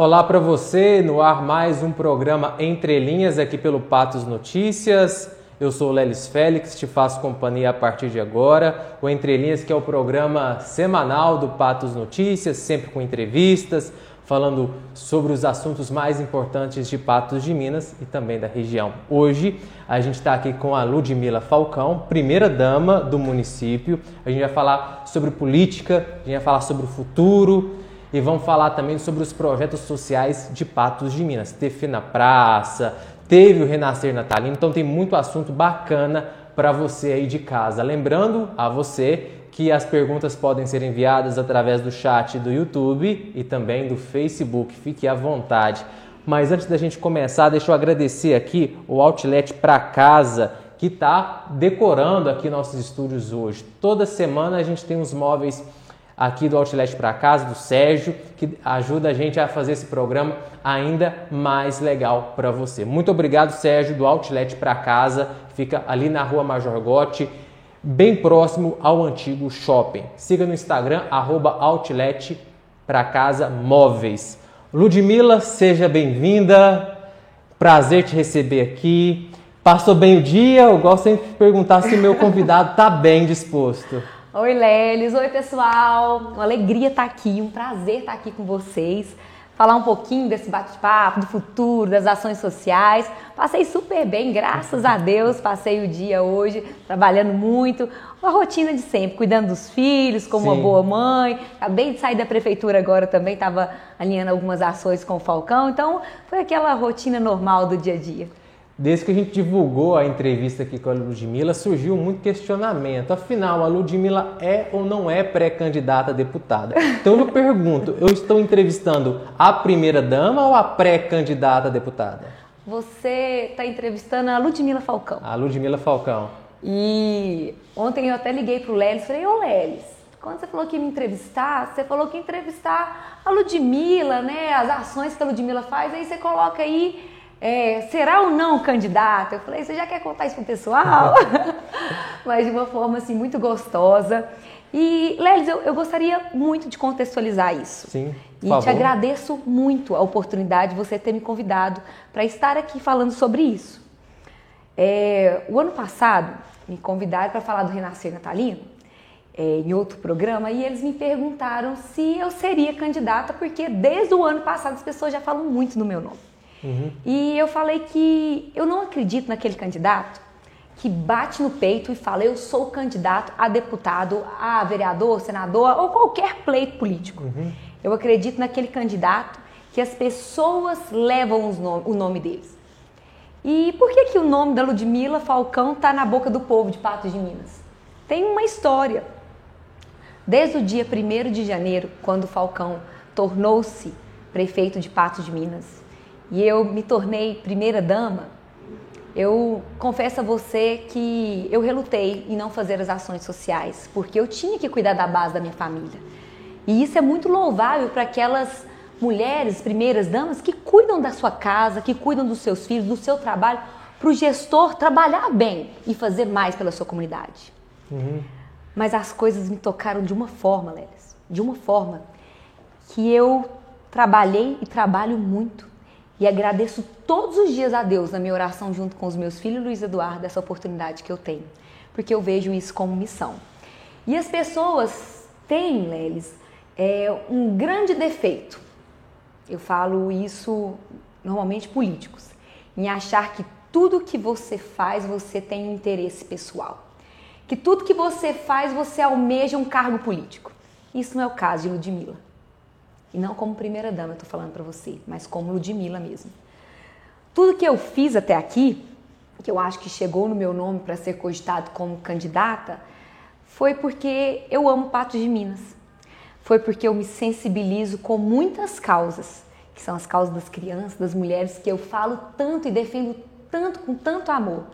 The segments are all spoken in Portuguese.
Olá para você, no ar mais um programa Entre Linhas aqui pelo Patos Notícias. Eu sou o Lelis Félix, te faço companhia a partir de agora. O Entre Linhas que é o programa semanal do Patos Notícias, sempre com entrevistas, falando sobre os assuntos mais importantes de Patos de Minas e também da região. Hoje a gente está aqui com a Ludmila Falcão, primeira dama do município. A gente vai falar sobre política, a gente vai falar sobre o futuro, e vamos falar também sobre os projetos sociais de Patos de Minas. Teve na praça, teve o Renascer Natalino, então tem muito assunto bacana para você aí de casa. Lembrando a você que as perguntas podem ser enviadas através do chat do YouTube e também do Facebook. Fique à vontade. Mas antes da gente começar, deixa eu agradecer aqui o Outlet para casa que está decorando aqui nossos estúdios hoje. Toda semana a gente tem uns móveis aqui do Outlet para Casa, do Sérgio, que ajuda a gente a fazer esse programa ainda mais legal para você. Muito obrigado, Sérgio, do Outlet para Casa, fica ali na rua Major Gotti, bem próximo ao antigo shopping. Siga no Instagram, arroba Outlet para Casa Móveis. Ludmila, seja bem-vinda, prazer te receber aqui. Passou bem o dia? Eu gosto sempre de perguntar se meu convidado está bem disposto. Oi, Lelis. Oi, pessoal. Uma alegria estar aqui, um prazer estar aqui com vocês. Falar um pouquinho desse bate-papo, do futuro, das ações sociais. Passei super bem, graças a Deus. Passei o dia hoje trabalhando muito. Uma rotina de sempre, cuidando dos filhos, como Sim. uma boa mãe. Acabei de sair da prefeitura agora também, estava alinhando algumas ações com o Falcão. Então, foi aquela rotina normal do dia a dia. Desde que a gente divulgou a entrevista aqui com a Ludmilla, surgiu muito questionamento. Afinal, a Ludmilla é ou não é pré-candidata a deputada? Então eu pergunto, eu estou entrevistando a primeira-dama ou a pré-candidata a deputada? Você está entrevistando a Ludmilla Falcão. A Ludmilla Falcão. E ontem eu até liguei para o Lelis e falei, ô Lelis, quando você falou que ia me entrevistar, você falou que ia entrevistar a Ludmilla, né? As ações que a Ludmilla faz, aí você coloca aí é, será ou não candidato? Eu falei, você já quer contar isso pro pessoal? Mas de uma forma assim muito gostosa. E, Lelis, eu, eu gostaria muito de contextualizar isso. Sim. E te agradeço muito a oportunidade de você ter me convidado para estar aqui falando sobre isso. É, o ano passado, me convidaram para falar do Renascer Natalino, é, em outro programa, e eles me perguntaram se eu seria candidata, porque desde o ano passado as pessoas já falam muito no meu nome. Uhum. E eu falei que eu não acredito naquele candidato que bate no peito e fala: eu sou candidato a deputado, a vereador, senador ou qualquer pleito político. Uhum. Eu acredito naquele candidato que as pessoas levam o nome deles. E por que, que o nome da Ludmila Falcão está na boca do povo de Patos de Minas? Tem uma história. Desde o dia 1 de janeiro, quando Falcão tornou-se prefeito de Patos de Minas, e eu me tornei primeira dama, eu confesso a você que eu relutei em não fazer as ações sociais, porque eu tinha que cuidar da base da minha família. E isso é muito louvável para aquelas mulheres, primeiras damas, que cuidam da sua casa, que cuidam dos seus filhos, do seu trabalho, para o gestor trabalhar bem e fazer mais pela sua comunidade. Uhum. Mas as coisas me tocaram de uma forma, Lélis, de uma forma que eu trabalhei e trabalho muito e agradeço todos os dias a Deus na minha oração junto com os meus filhos Luiz Eduardo essa oportunidade que eu tenho, porque eu vejo isso como missão. E as pessoas têm, Lelis, é, um grande defeito. Eu falo isso normalmente políticos, em achar que tudo que você faz você tem interesse pessoal. Que tudo que você faz você almeja um cargo político. Isso não é o caso de Ludmilla. E não como primeira dama, eu tô falando para você, mas como Ludmilla mesmo. Tudo que eu fiz até aqui, que eu acho que chegou no meu nome para ser cogitado como candidata, foi porque eu amo Patos de Minas. Foi porque eu me sensibilizo com muitas causas, que são as causas das crianças, das mulheres, que eu falo tanto e defendo tanto, com tanto amor.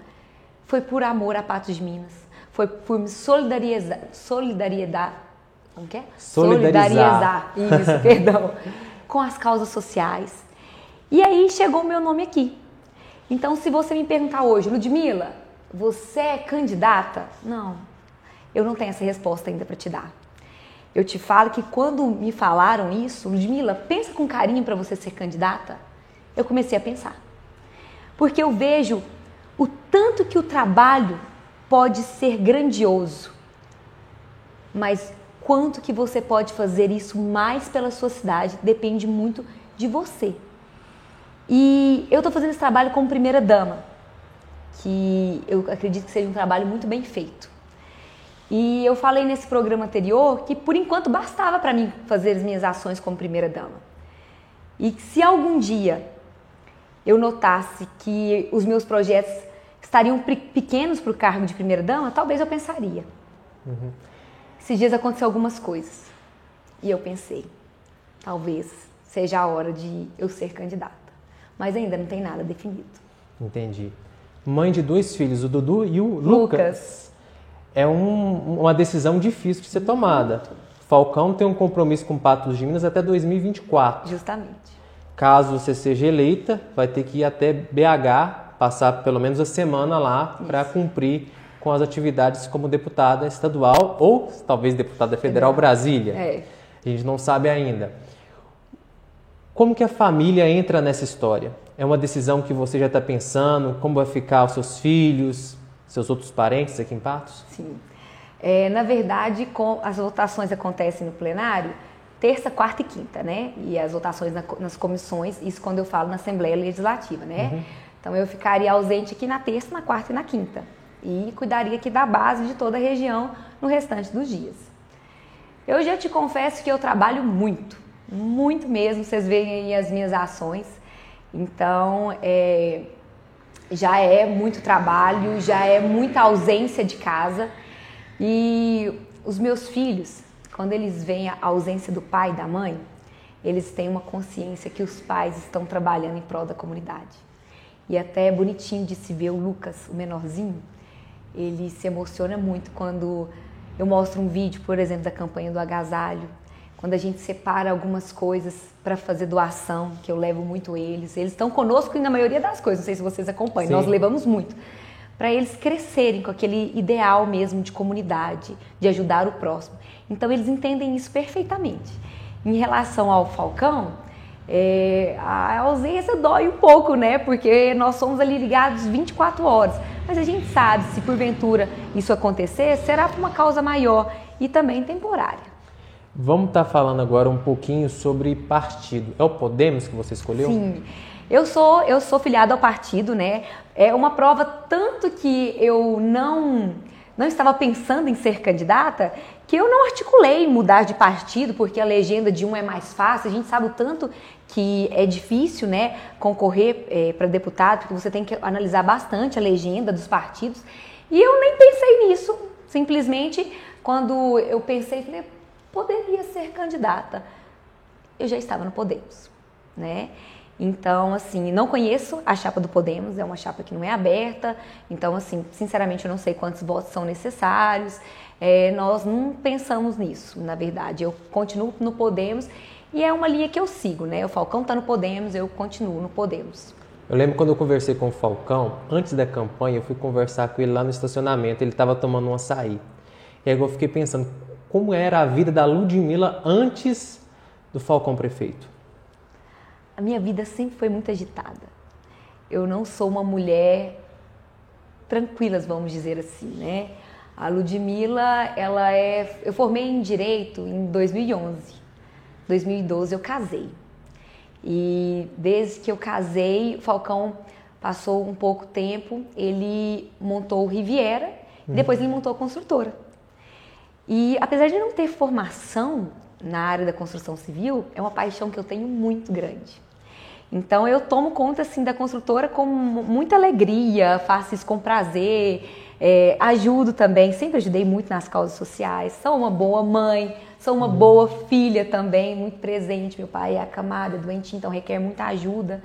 Foi por amor a Patos de Minas. Foi por me solidariedade, como que é? Solidarizar. Solidarizar. Isso, perdão. Com as causas sociais. E aí chegou o meu nome aqui. Então, se você me perguntar hoje, Ludmila, você é candidata? Não, eu não tenho essa resposta ainda para te dar. eu te falo que quando me falaram isso, Ludmila, pensa com carinho para você ser candidata, eu comecei a pensar. Porque eu vejo o tanto que o trabalho pode ser grandioso, mas quanto que você pode fazer isso mais pela sua cidade depende muito de você. E eu estou fazendo esse trabalho como primeira dama, que eu acredito que seja um trabalho muito bem feito. E eu falei nesse programa anterior que por enquanto bastava para mim fazer as minhas ações como primeira dama. E se algum dia eu notasse que os meus projetos estariam pequenos para o cargo de primeira dama, talvez eu pensaria. Uhum. Esses dias aconteceu algumas coisas e eu pensei, talvez seja a hora de eu ser candidata, mas ainda não tem nada definido. Entendi. Mãe de dois filhos, o Dudu e o Lucas. Lucas. É um, uma decisão difícil de ser tomada. Falcão tem um compromisso com o Patos de Minas até 2024. Justamente. Caso você seja eleita, vai ter que ir até BH, passar pelo menos a semana lá para cumprir com as atividades como deputada estadual ou talvez deputada federal Brasília. É. A gente não sabe ainda. Como que a família entra nessa história? É uma decisão que você já está pensando? Como vai ficar os seus filhos, seus outros parentes aqui em Patos? Sim. É, na verdade, com, as votações acontecem no plenário terça, quarta e quinta, né? E as votações na, nas comissões, isso quando eu falo na Assembleia Legislativa, né? Uhum. Então eu ficaria ausente aqui na terça, na quarta e na quinta. E cuidaria aqui da base de toda a região no restante dos dias. Eu já te confesso que eu trabalho muito, muito mesmo. Vocês veem aí as minhas ações. Então, é, já é muito trabalho, já é muita ausência de casa. E os meus filhos, quando eles veem a ausência do pai e da mãe, eles têm uma consciência que os pais estão trabalhando em prol da comunidade. E até é bonitinho de se ver o Lucas, o menorzinho, ele se emociona muito quando eu mostro um vídeo, por exemplo, da campanha do agasalho, quando a gente separa algumas coisas para fazer doação, que eu levo muito eles. Eles estão conosco na maioria das coisas, não sei se vocês acompanham, Sim. nós levamos muito. Para eles crescerem com aquele ideal mesmo de comunidade, de ajudar o próximo. Então eles entendem isso perfeitamente. Em relação ao Falcão, é, a ausência dói um pouco, né? Porque nós somos ali ligados 24 horas. Mas a gente sabe, se porventura isso acontecer, será por uma causa maior e também temporária. Vamos estar tá falando agora um pouquinho sobre partido. É o Podemos que você escolheu? Sim. Eu sou, eu sou filiada ao partido, né? É uma prova tanto que eu não não estava pensando em ser candidata, que eu não articulei mudar de partido, porque a legenda de um é mais fácil. A gente sabe o tanto que é difícil né, concorrer é, para deputado, porque você tem que analisar bastante a legenda dos partidos. E eu nem pensei nisso. Simplesmente, quando eu pensei, falei, poderia ser candidata. Eu já estava no Podemos, né? Então, assim, não conheço a chapa do Podemos, é uma chapa que não é aberta. Então, assim, sinceramente, eu não sei quantos votos são necessários. É, nós não pensamos nisso, na verdade. Eu continuo no Podemos e é uma linha que eu sigo, né? O Falcão está no Podemos, eu continuo no Podemos. Eu lembro quando eu conversei com o Falcão, antes da campanha, eu fui conversar com ele lá no estacionamento, ele estava tomando um açaí. E aí eu fiquei pensando, como era a vida da Ludmilla antes do Falcão prefeito? A minha vida sempre foi muito agitada. Eu não sou uma mulher tranquila, vamos dizer assim, né? A Ludmilla, ela é. Eu formei em direito em 2011. 2012 eu casei. E desde que eu casei, o Falcão passou um pouco tempo, ele montou o Riviera, uhum. depois ele montou a construtora. E apesar de não ter formação na área da construção civil, é uma paixão que eu tenho muito grande. Então eu tomo conta assim da construtora com muita alegria, faço isso com prazer, é, ajudo também, sempre ajudei muito nas causas sociais, sou uma boa mãe, sou uma uhum. boa filha também, muito presente. Meu pai é acamado, é doente, então requer muita ajuda.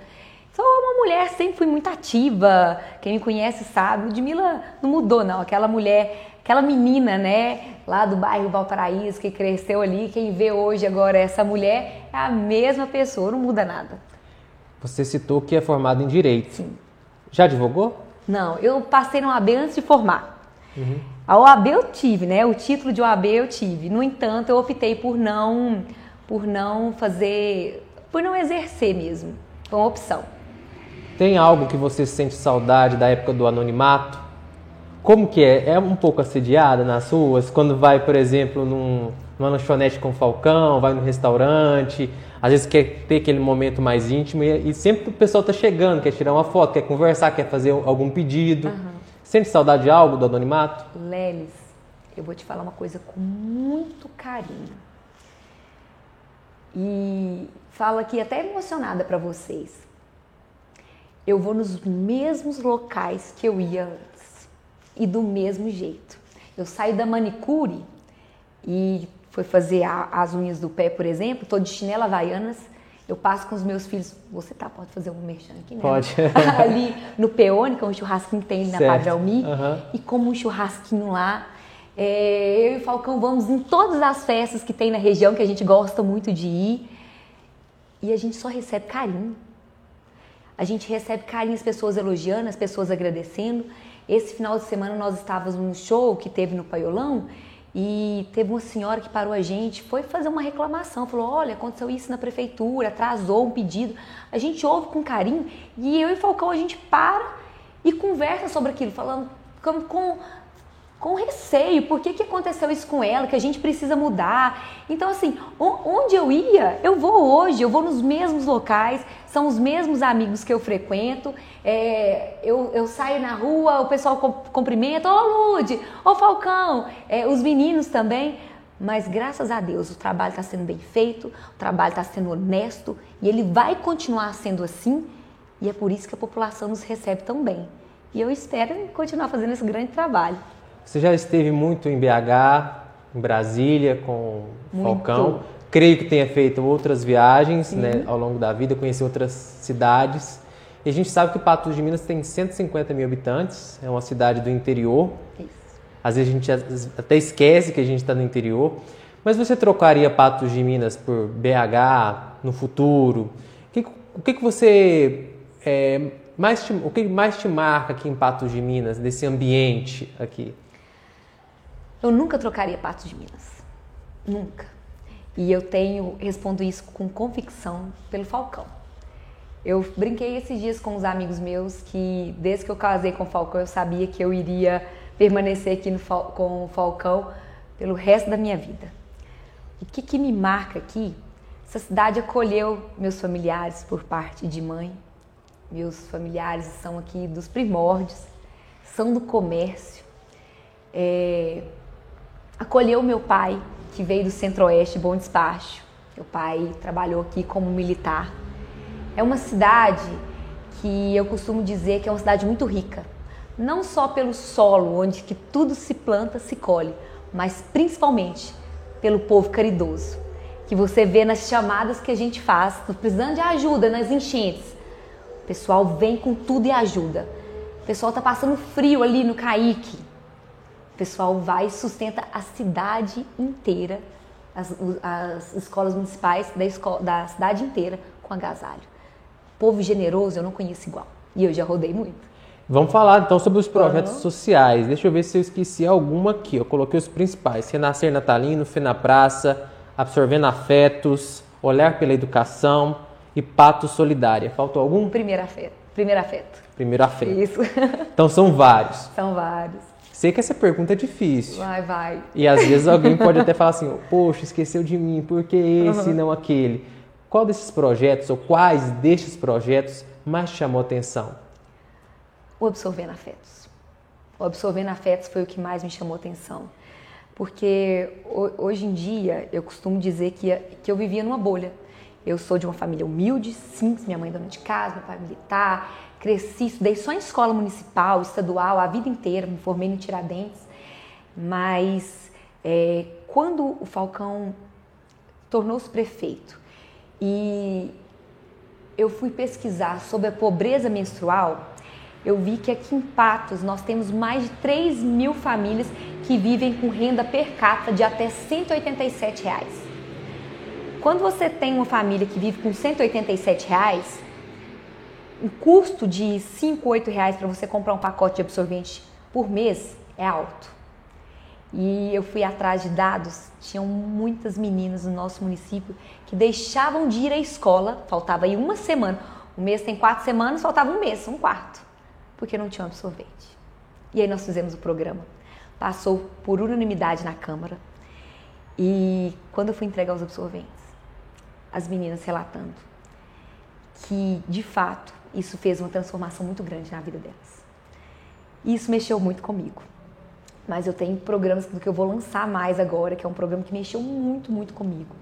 Sou uma mulher, sempre fui muito ativa. Quem me conhece sabe. Ludmilla não mudou, não. Aquela mulher, aquela menina, né, lá do bairro Valparaíso, que cresceu ali, quem vê hoje agora essa mulher é a mesma pessoa, não muda nada. Você citou que é formado em Direito. Sim. Já advogou? Não, eu passei no AB antes de formar. Uhum. A OAB eu tive, né? O título de OAB eu tive. No entanto, eu optei por não, por não fazer, por não exercer mesmo. Foi uma opção. Tem algo que você sente saudade da época do anonimato? Como que é? É um pouco assediada nas ruas? Quando vai, por exemplo, num, numa lanchonete com Falcão, vai no restaurante, às vezes quer ter aquele momento mais íntimo e, e sempre o pessoal está chegando, quer tirar uma foto, quer conversar, quer fazer algum pedido. Uhum. Sente saudade de algo do anonimato? Lelis, eu vou te falar uma coisa com muito carinho. E falo aqui até emocionada para vocês eu vou nos mesmos locais que eu ia e do mesmo jeito. Eu saio da manicure e fui fazer a, as unhas do pé, por exemplo, tô de chinela havaianas, eu passo com os meus filhos, você tá, pode fazer um merchan aqui, né? Pode. ali no Peone, que é um churrasquinho que tem na Padre Almi, uhum. e como um churrasquinho lá, é, eu e o Falcão vamos em todas as festas que tem na região, que a gente gosta muito de ir, e a gente só recebe carinho a gente recebe carinho, as pessoas elogiando, as pessoas agradecendo. Esse final de semana nós estávamos num show que teve no Paiolão e teve uma senhora que parou a gente, foi fazer uma reclamação, falou: olha, aconteceu isso na prefeitura, atrasou um pedido. A gente ouve com carinho e eu e Falcão a gente para e conversa sobre aquilo, falando com, com com receio, por que, que aconteceu isso com ela, que a gente precisa mudar. Então, assim, onde eu ia, eu vou hoje, eu vou nos mesmos locais, são os mesmos amigos que eu frequento, é, eu, eu, saio na rua, o pessoal cumprimenta, ô Lude, ô Falcão, é, os meninos também, mas graças a Deus o trabalho está sendo bem feito, o trabalho está sendo honesto e ele vai continuar sendo assim e é por isso que a população nos recebe tão bem. E eu espero continuar fazendo esse grande trabalho. Você já esteve muito em BH, em Brasília com muito. Falcão. Creio que tenha feito outras viagens né, ao longo da vida, conheci outras cidades. E a gente sabe que Patos de Minas tem 150 mil habitantes, é uma cidade do interior. Isso. Às vezes a gente até esquece que a gente está no interior. Mas você trocaria Patos de Minas por BH no futuro? O que, o que, que você é, mais te, o que mais te marca aqui em Patos de Minas, desse ambiente aqui? Eu nunca trocaria Patos de Minas. Nunca. E eu tenho, respondo isso com convicção pelo Falcão. Eu brinquei esses dias com os amigos meus que desde que eu casei com o Falcão eu sabia que eu iria permanecer aqui no, com o Falcão pelo resto da minha vida. O que, que me marca aqui? Essa cidade acolheu meus familiares por parte de mãe. Meus familiares são aqui dos primórdios, são do comércio. É, acolheu meu pai, que veio do Centro-Oeste, Bom Despacho. Meu pai trabalhou aqui como militar. É uma cidade que eu costumo dizer que é uma cidade muito rica. Não só pelo solo, onde que tudo se planta, se colhe, mas principalmente pelo povo caridoso, que você vê nas chamadas que a gente faz, precisando de ajuda nas enchentes. O pessoal vem com tudo e ajuda. O pessoal tá passando frio ali no Caique pessoal vai e sustenta a cidade inteira, as, as escolas municipais da, escola, da cidade inteira com agasalho. Povo generoso eu não conheço igual. E eu já rodei muito. Vamos falar então sobre os projetos uhum. sociais. Deixa eu ver se eu esqueci alguma aqui. Eu coloquei os principais: Renascer Natalino, Fé na Praça, Absorvendo Afetos, Olhar pela Educação e Pato Solidária. Faltou algum? Primeiro afeto. Primeiro afeto. Primeiro afeto. Isso. Então são vários. São vários. Sei que essa pergunta é difícil. Vai, vai. E às vezes alguém pode até falar assim: Poxa, esqueceu de mim, por que esse e uhum. não aquele? Qual desses projetos ou quais destes projetos mais chamou atenção? O Absorvendo Afetos. O Absorvendo Afetos foi o que mais me chamou atenção. Porque hoje em dia eu costumo dizer que, que eu vivia numa bolha. Eu sou de uma família humilde, simples, minha mãe é dona de casa, meu pai é militar, cresci, estudei só em escola municipal, estadual, a vida inteira, me formei no Tiradentes, mas é, quando o Falcão tornou-se prefeito e eu fui pesquisar sobre a pobreza menstrual, eu vi que aqui em Patos nós temos mais de 3 mil famílias que vivem com renda per capita de até 187 reais. Quando você tem uma família que vive com 187 reais, o custo de 5, 8 reais para você comprar um pacote de absorvente por mês é alto. e eu fui atrás de dados, tinham muitas meninas no nosso município que deixavam de ir à escola, faltava aí uma semana. O mês tem quatro semanas, faltava um mês, um quarto, porque não tinha absorvente. E aí nós fizemos o programa. Passou por unanimidade na Câmara. E quando eu fui entregar os absorventes, as meninas relatando que, de fato, isso fez uma transformação muito grande na vida delas. Isso mexeu muito comigo mas eu tenho programas que eu vou lançar mais agora, que é um programa que mexeu muito, muito comigo,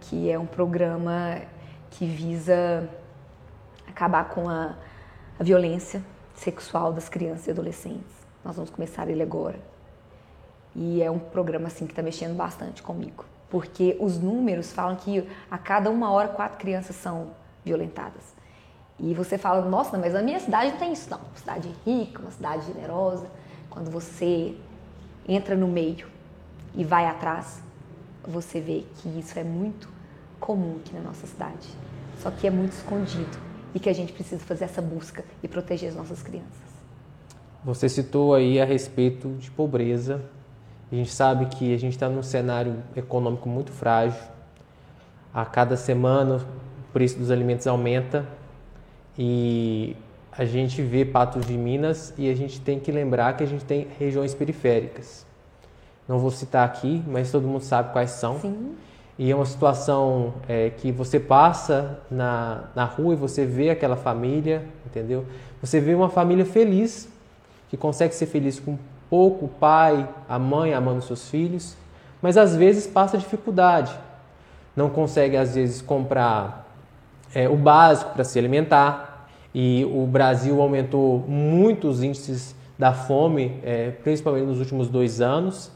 que é um programa que visa acabar com a, a violência sexual das crianças e adolescentes. Nós vamos começar ele agora. E é um programa assim que está mexendo bastante comigo, porque os números falam que a cada uma hora quatro crianças são violentadas. E você fala, nossa, mas na minha cidade não tem isso não. Uma cidade rica, uma cidade generosa. Quando você entra no meio e vai atrás, você vê que isso é muito comum aqui na nossa cidade. Só que é muito escondido e que a gente precisa fazer essa busca e proteger as nossas crianças. Você citou aí a respeito de pobreza. A gente sabe que a gente está num cenário econômico muito frágil. A cada semana o preço dos alimentos aumenta e a gente vê Patos de Minas e a gente tem que lembrar que a gente tem regiões periféricas. Não vou citar aqui, mas todo mundo sabe quais são. Sim. E é uma situação é, que você passa na, na rua e você vê aquela família, entendeu? Você vê uma família feliz, que consegue ser feliz com pouco, o pai, a mãe amando seus filhos, mas às vezes passa dificuldade. Não consegue, às vezes, comprar é, o básico para se alimentar, e o Brasil aumentou muito os índices da fome, é, principalmente nos últimos dois anos.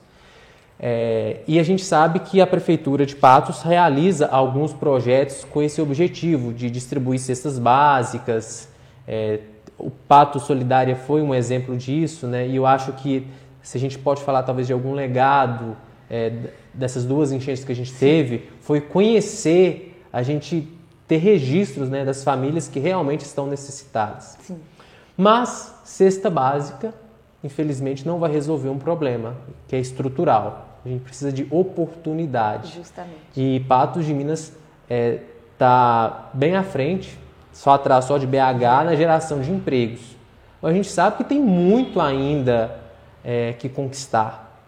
É, e a gente sabe que a Prefeitura de Patos realiza alguns projetos com esse objetivo de distribuir cestas básicas. É, o Pato Solidária foi um exemplo disso, né? e eu acho que se a gente pode falar talvez de algum legado é, dessas duas enchentes que a gente teve, foi conhecer, a gente ter registros né, das famílias que realmente estão necessitadas. Sim. Mas cesta básica, infelizmente, não vai resolver um problema que é estrutural. A gente precisa de oportunidade. Justamente. E Patos de Minas está é, tá bem à frente, só atrás só de BH, na geração de empregos. Mas a gente sabe que tem muito ainda é, que conquistar.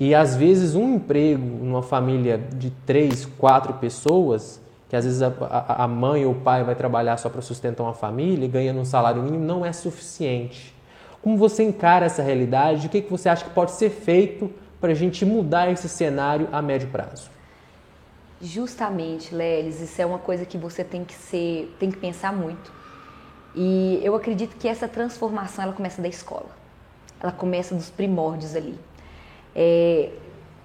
E às vezes um emprego numa família de três, quatro pessoas que às vezes a, a mãe ou o pai vai trabalhar só para sustentar uma família e ganhando um salário mínimo não é suficiente. Como você encara essa realidade? O que, que você acha que pode ser feito para a gente mudar esse cenário a médio prazo? Justamente, Lelis, isso é uma coisa que você tem que ser, tem que pensar muito. E eu acredito que essa transformação ela começa da escola. Ela começa dos primórdios ali. É,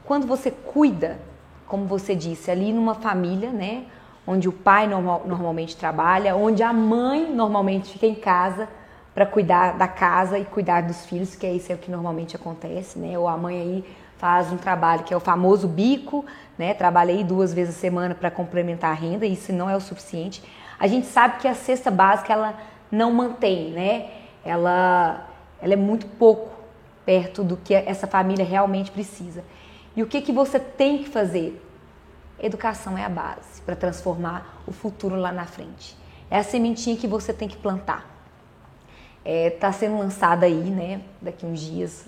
quando você cuida, como você disse, ali numa família, né? Onde o pai normal, normalmente trabalha, onde a mãe normalmente fica em casa para cuidar da casa e cuidar dos filhos, que é isso é o que normalmente acontece, né? Ou a mãe aí faz um trabalho que é o famoso bico, né? Trabalha aí duas vezes a semana para complementar a renda, e isso não é o suficiente. A gente sabe que a cesta básica ela não mantém, né? Ela, ela é muito pouco perto do que essa família realmente precisa. E o que, que você tem que fazer? Educação é a base para transformar o futuro lá na frente. É a sementinha que você tem que plantar. Está é, tá sendo lançado aí, né, daqui uns dias,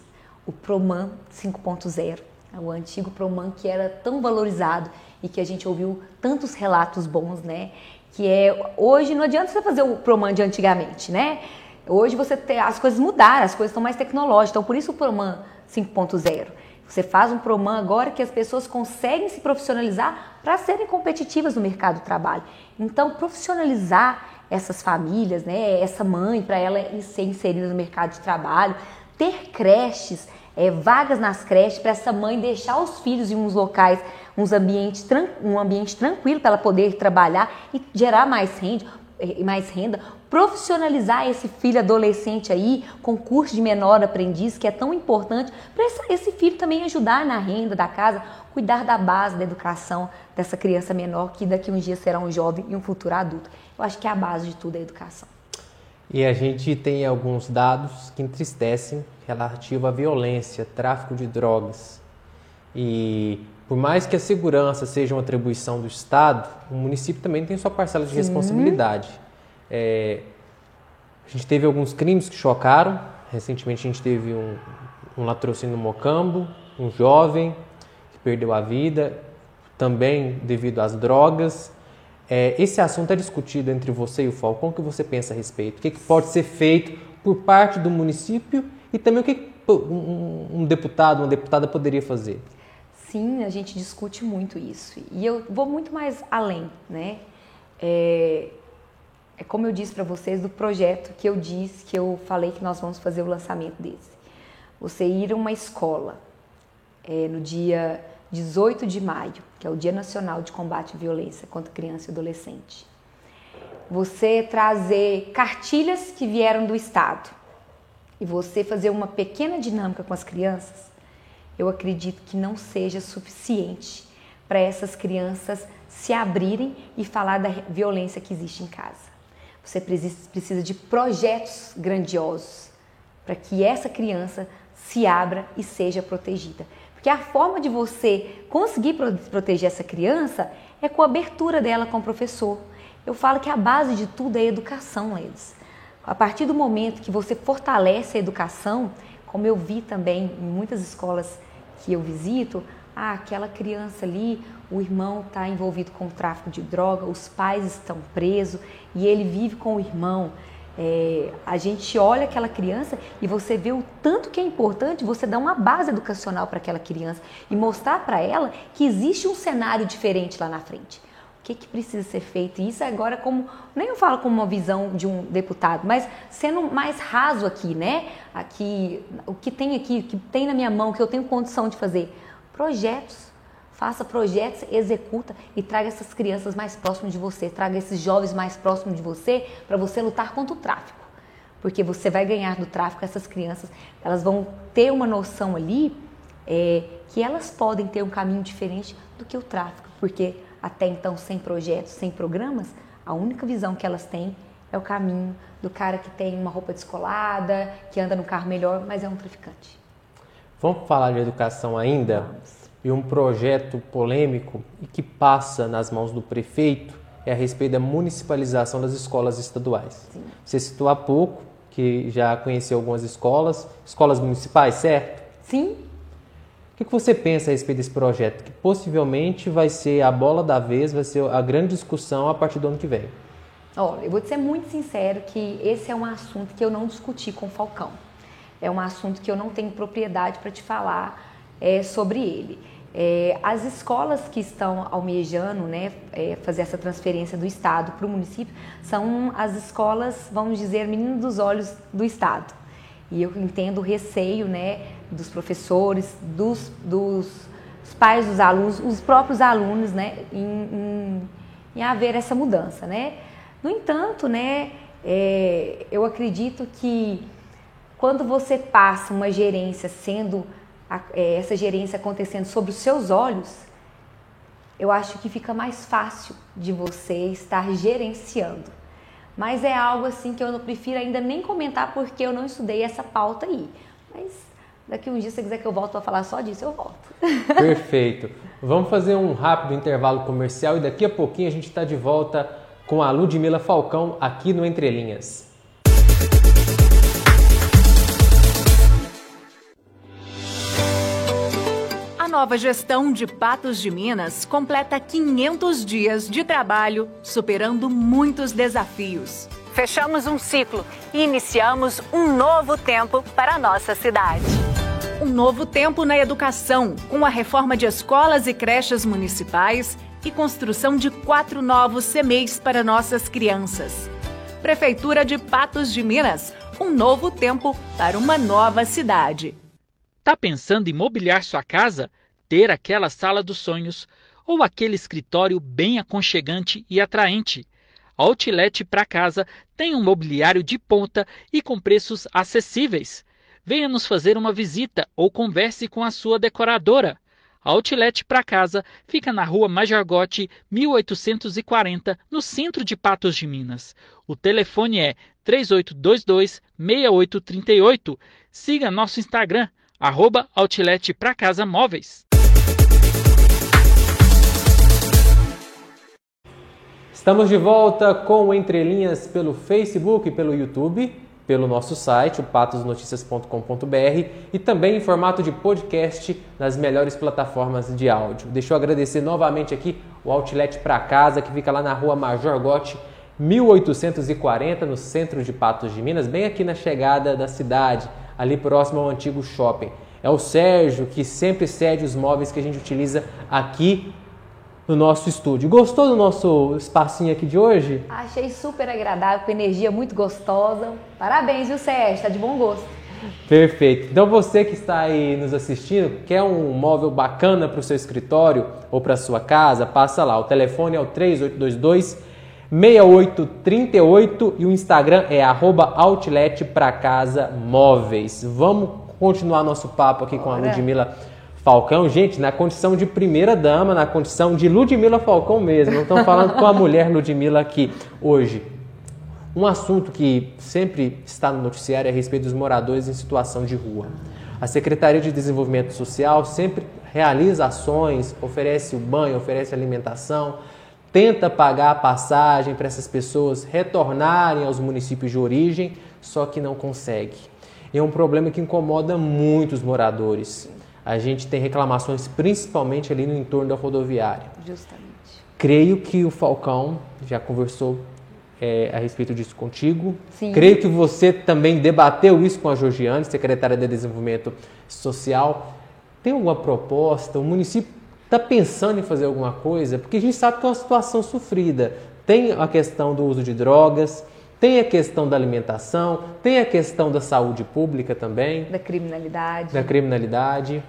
o Proman 5.0, o antigo Proman que era tão valorizado e que a gente ouviu tantos relatos bons, né? Que é hoje não adianta você fazer o Proman de antigamente, né? Hoje você tem, as coisas mudaram, as coisas estão mais tecnológicas, então por isso o Proman 5.0. Você faz um Proman agora que as pessoas conseguem se profissionalizar para serem competitivas no mercado de trabalho. Então, profissionalizar essas famílias, né, essa mãe, para ela ser inserida no mercado de trabalho, ter creches, é, vagas nas creches para essa mãe deixar os filhos em uns locais, uns ambientes, um ambiente tranquilo para ela poder trabalhar e gerar mais renda, mais renda, profissionalizar esse filho adolescente aí com curso de menor aprendiz, que é tão importante para esse filho também ajudar na renda da casa, cuidar da base da educação dessa criança menor que daqui a uns dias será um jovem e um futuro adulto. Eu acho que é a base de tudo é a educação. E a gente tem alguns dados que entristecem relativo à violência, tráfico de drogas. E por mais que a segurança seja uma atribuição do Estado, o município também tem sua parcela de Sim. responsabilidade. É, a gente teve alguns crimes que chocaram. Recentemente a gente teve um, um latrocínio no Mocambo, um jovem que perdeu a vida, também devido às drogas. É, esse assunto é discutido entre você e o Falcão. O que você pensa a respeito? O que, que pode ser feito por parte do município e também o que um, um deputado, uma deputada poderia fazer? Sim, a gente discute muito isso. E eu vou muito mais além, né? É, é como eu disse para vocês do projeto que eu disse, que eu falei que nós vamos fazer o lançamento desse. Você ir a uma escola é, no dia 18 de maio, que é o Dia Nacional de Combate à Violência contra Criança e Adolescente. Você trazer cartilhas que vieram do Estado e você fazer uma pequena dinâmica com as crianças eu acredito que não seja suficiente para essas crianças se abrirem e falar da violência que existe em casa. Você precisa de projetos grandiosos para que essa criança se abra e seja protegida. Porque a forma de você conseguir proteger essa criança é com a abertura dela com o professor. Eu falo que a base de tudo é a educação, eles. A partir do momento que você fortalece a educação, como eu vi também em muitas escolas que eu visito, ah, aquela criança ali, o irmão está envolvido com o tráfico de droga, os pais estão presos e ele vive com o irmão. É, a gente olha aquela criança e você vê o tanto que é importante você dar uma base educacional para aquela criança e mostrar para ela que existe um cenário diferente lá na frente o que, que precisa ser feito. E isso agora como, nem eu falo como uma visão de um deputado, mas sendo mais raso aqui, né? Aqui, o que tem aqui, o que tem na minha mão, que eu tenho condição de fazer. Projetos. Faça projetos, executa e traga essas crianças mais próximas de você, traga esses jovens mais próximos de você para você lutar contra o tráfico. Porque você vai ganhar do tráfico essas crianças, elas vão ter uma noção ali é, que elas podem ter um caminho diferente do que o tráfico, porque até então sem projetos, sem programas, a única visão que elas têm é o caminho do cara que tem uma roupa descolada, que anda no carro melhor, mas é um traficante. Vamos falar de educação ainda? Vamos. E um projeto polêmico e que passa nas mãos do prefeito é a respeito da municipalização das escolas estaduais. Sim. Você citou há pouco que já conheceu algumas escolas, escolas municipais, certo? Sim, o que você pensa a respeito desse projeto? Que possivelmente vai ser a bola da vez, vai ser a grande discussão a partir do ano que vem. Olha, eu vou te ser muito sincero que esse é um assunto que eu não discuti com o Falcão. É um assunto que eu não tenho propriedade para te falar é, sobre ele. É, as escolas que estão almejando né, é, fazer essa transferência do Estado para o município são as escolas, vamos dizer, meninos dos olhos do Estado. E eu entendo o receio né, dos professores, dos, dos pais dos alunos, os próprios alunos, né, em, em, em haver essa mudança, né. No entanto, né, é, eu acredito que quando você passa uma gerência sendo é, essa gerência acontecendo sobre os seus olhos, eu acho que fica mais fácil de você estar gerenciando. Mas é algo assim que eu não prefiro ainda nem comentar porque eu não estudei essa pauta aí. Mas Daqui um dia, se você quiser que eu volte a falar só disso, eu volto. Perfeito. Vamos fazer um rápido intervalo comercial e daqui a pouquinho a gente está de volta com a Ludmila Falcão aqui no Entre Linhas. A nova gestão de Patos de Minas completa 500 dias de trabalho, superando muitos desafios. Fechamos um ciclo e iniciamos um novo tempo para a nossa cidade um novo tempo na educação, com a reforma de escolas e creches municipais e construção de quatro novos CMEs para nossas crianças. Prefeitura de Patos de Minas, um novo tempo para uma nova cidade. Tá pensando em mobiliar sua casa? Ter aquela sala dos sonhos ou aquele escritório bem aconchegante e atraente? Outlet para casa tem um mobiliário de ponta e com preços acessíveis venha nos fazer uma visita ou converse com a sua decoradora. Outlet para casa fica na rua Majorgote, 1840, no centro de Patos de Minas. O telefone é 3822-6838. Siga nosso Instagram, arroba Outlet para Casa Móveis. Estamos de volta com Entre Linhas pelo Facebook e pelo YouTube, pelo nosso site, o patosnoticias.com.br e também em formato de podcast nas melhores plataformas de áudio. Deixa eu agradecer novamente aqui o Outlet para Casa, que fica lá na rua Major Gotti, 1840, no centro de Patos de Minas, bem aqui na chegada da cidade, ali próximo ao antigo shopping. É o Sérgio que sempre cede os móveis que a gente utiliza aqui no nosso estúdio. Gostou do nosso espacinho aqui de hoje? Achei super agradável, com energia muito gostosa. Parabéns, viu, Sérgio? Está de bom gosto. Perfeito. Então você que está aí nos assistindo, quer um móvel bacana para o seu escritório ou para sua casa, passa lá. O telefone é o 3822 6838 e o Instagram é arroba outlet para casa móveis. Vamos continuar nosso papo aqui Bora. com a Ludmilla Falcão, gente, na condição de primeira dama, na condição de Ludmilla Falcão mesmo. Não estamos falando com a mulher Ludmilla aqui hoje. Um assunto que sempre está no noticiário é a respeito dos moradores em situação de rua. A Secretaria de Desenvolvimento Social sempre realiza ações, oferece o banho, oferece alimentação, tenta pagar a passagem para essas pessoas retornarem aos municípios de origem, só que não consegue. É um problema que incomoda muitos moradores a gente tem reclamações principalmente ali no entorno da rodoviária. Justamente. Creio que o Falcão já conversou é, a respeito disso contigo. Sim. Creio que você também debateu isso com a Georgiane, secretária de Desenvolvimento Social. Tem alguma proposta? O município está pensando em fazer alguma coisa? Porque a gente sabe que é uma situação sofrida. Tem a questão do uso de drogas, tem a questão da alimentação, tem a questão da saúde pública também. Da criminalidade. Da criminalidade.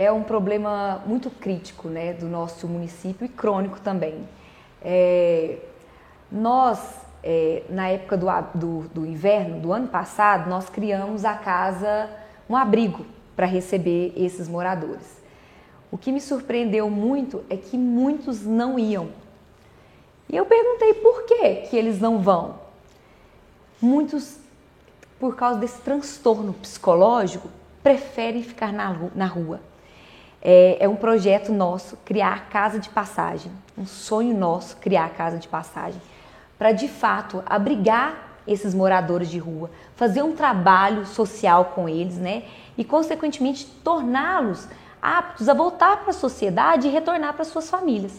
É um problema muito crítico né, do nosso município e crônico também. É, nós, é, na época do, do, do inverno do ano passado, nós criamos a casa, um abrigo para receber esses moradores. O que me surpreendeu muito é que muitos não iam. E eu perguntei por que, que eles não vão. Muitos, por causa desse transtorno psicológico, preferem ficar na, na rua. É, é, um projeto nosso criar casa de passagem, um sonho nosso criar casa de passagem, para de fato abrigar esses moradores de rua, fazer um trabalho social com eles, né? E consequentemente torná-los aptos a voltar para a sociedade e retornar para suas famílias.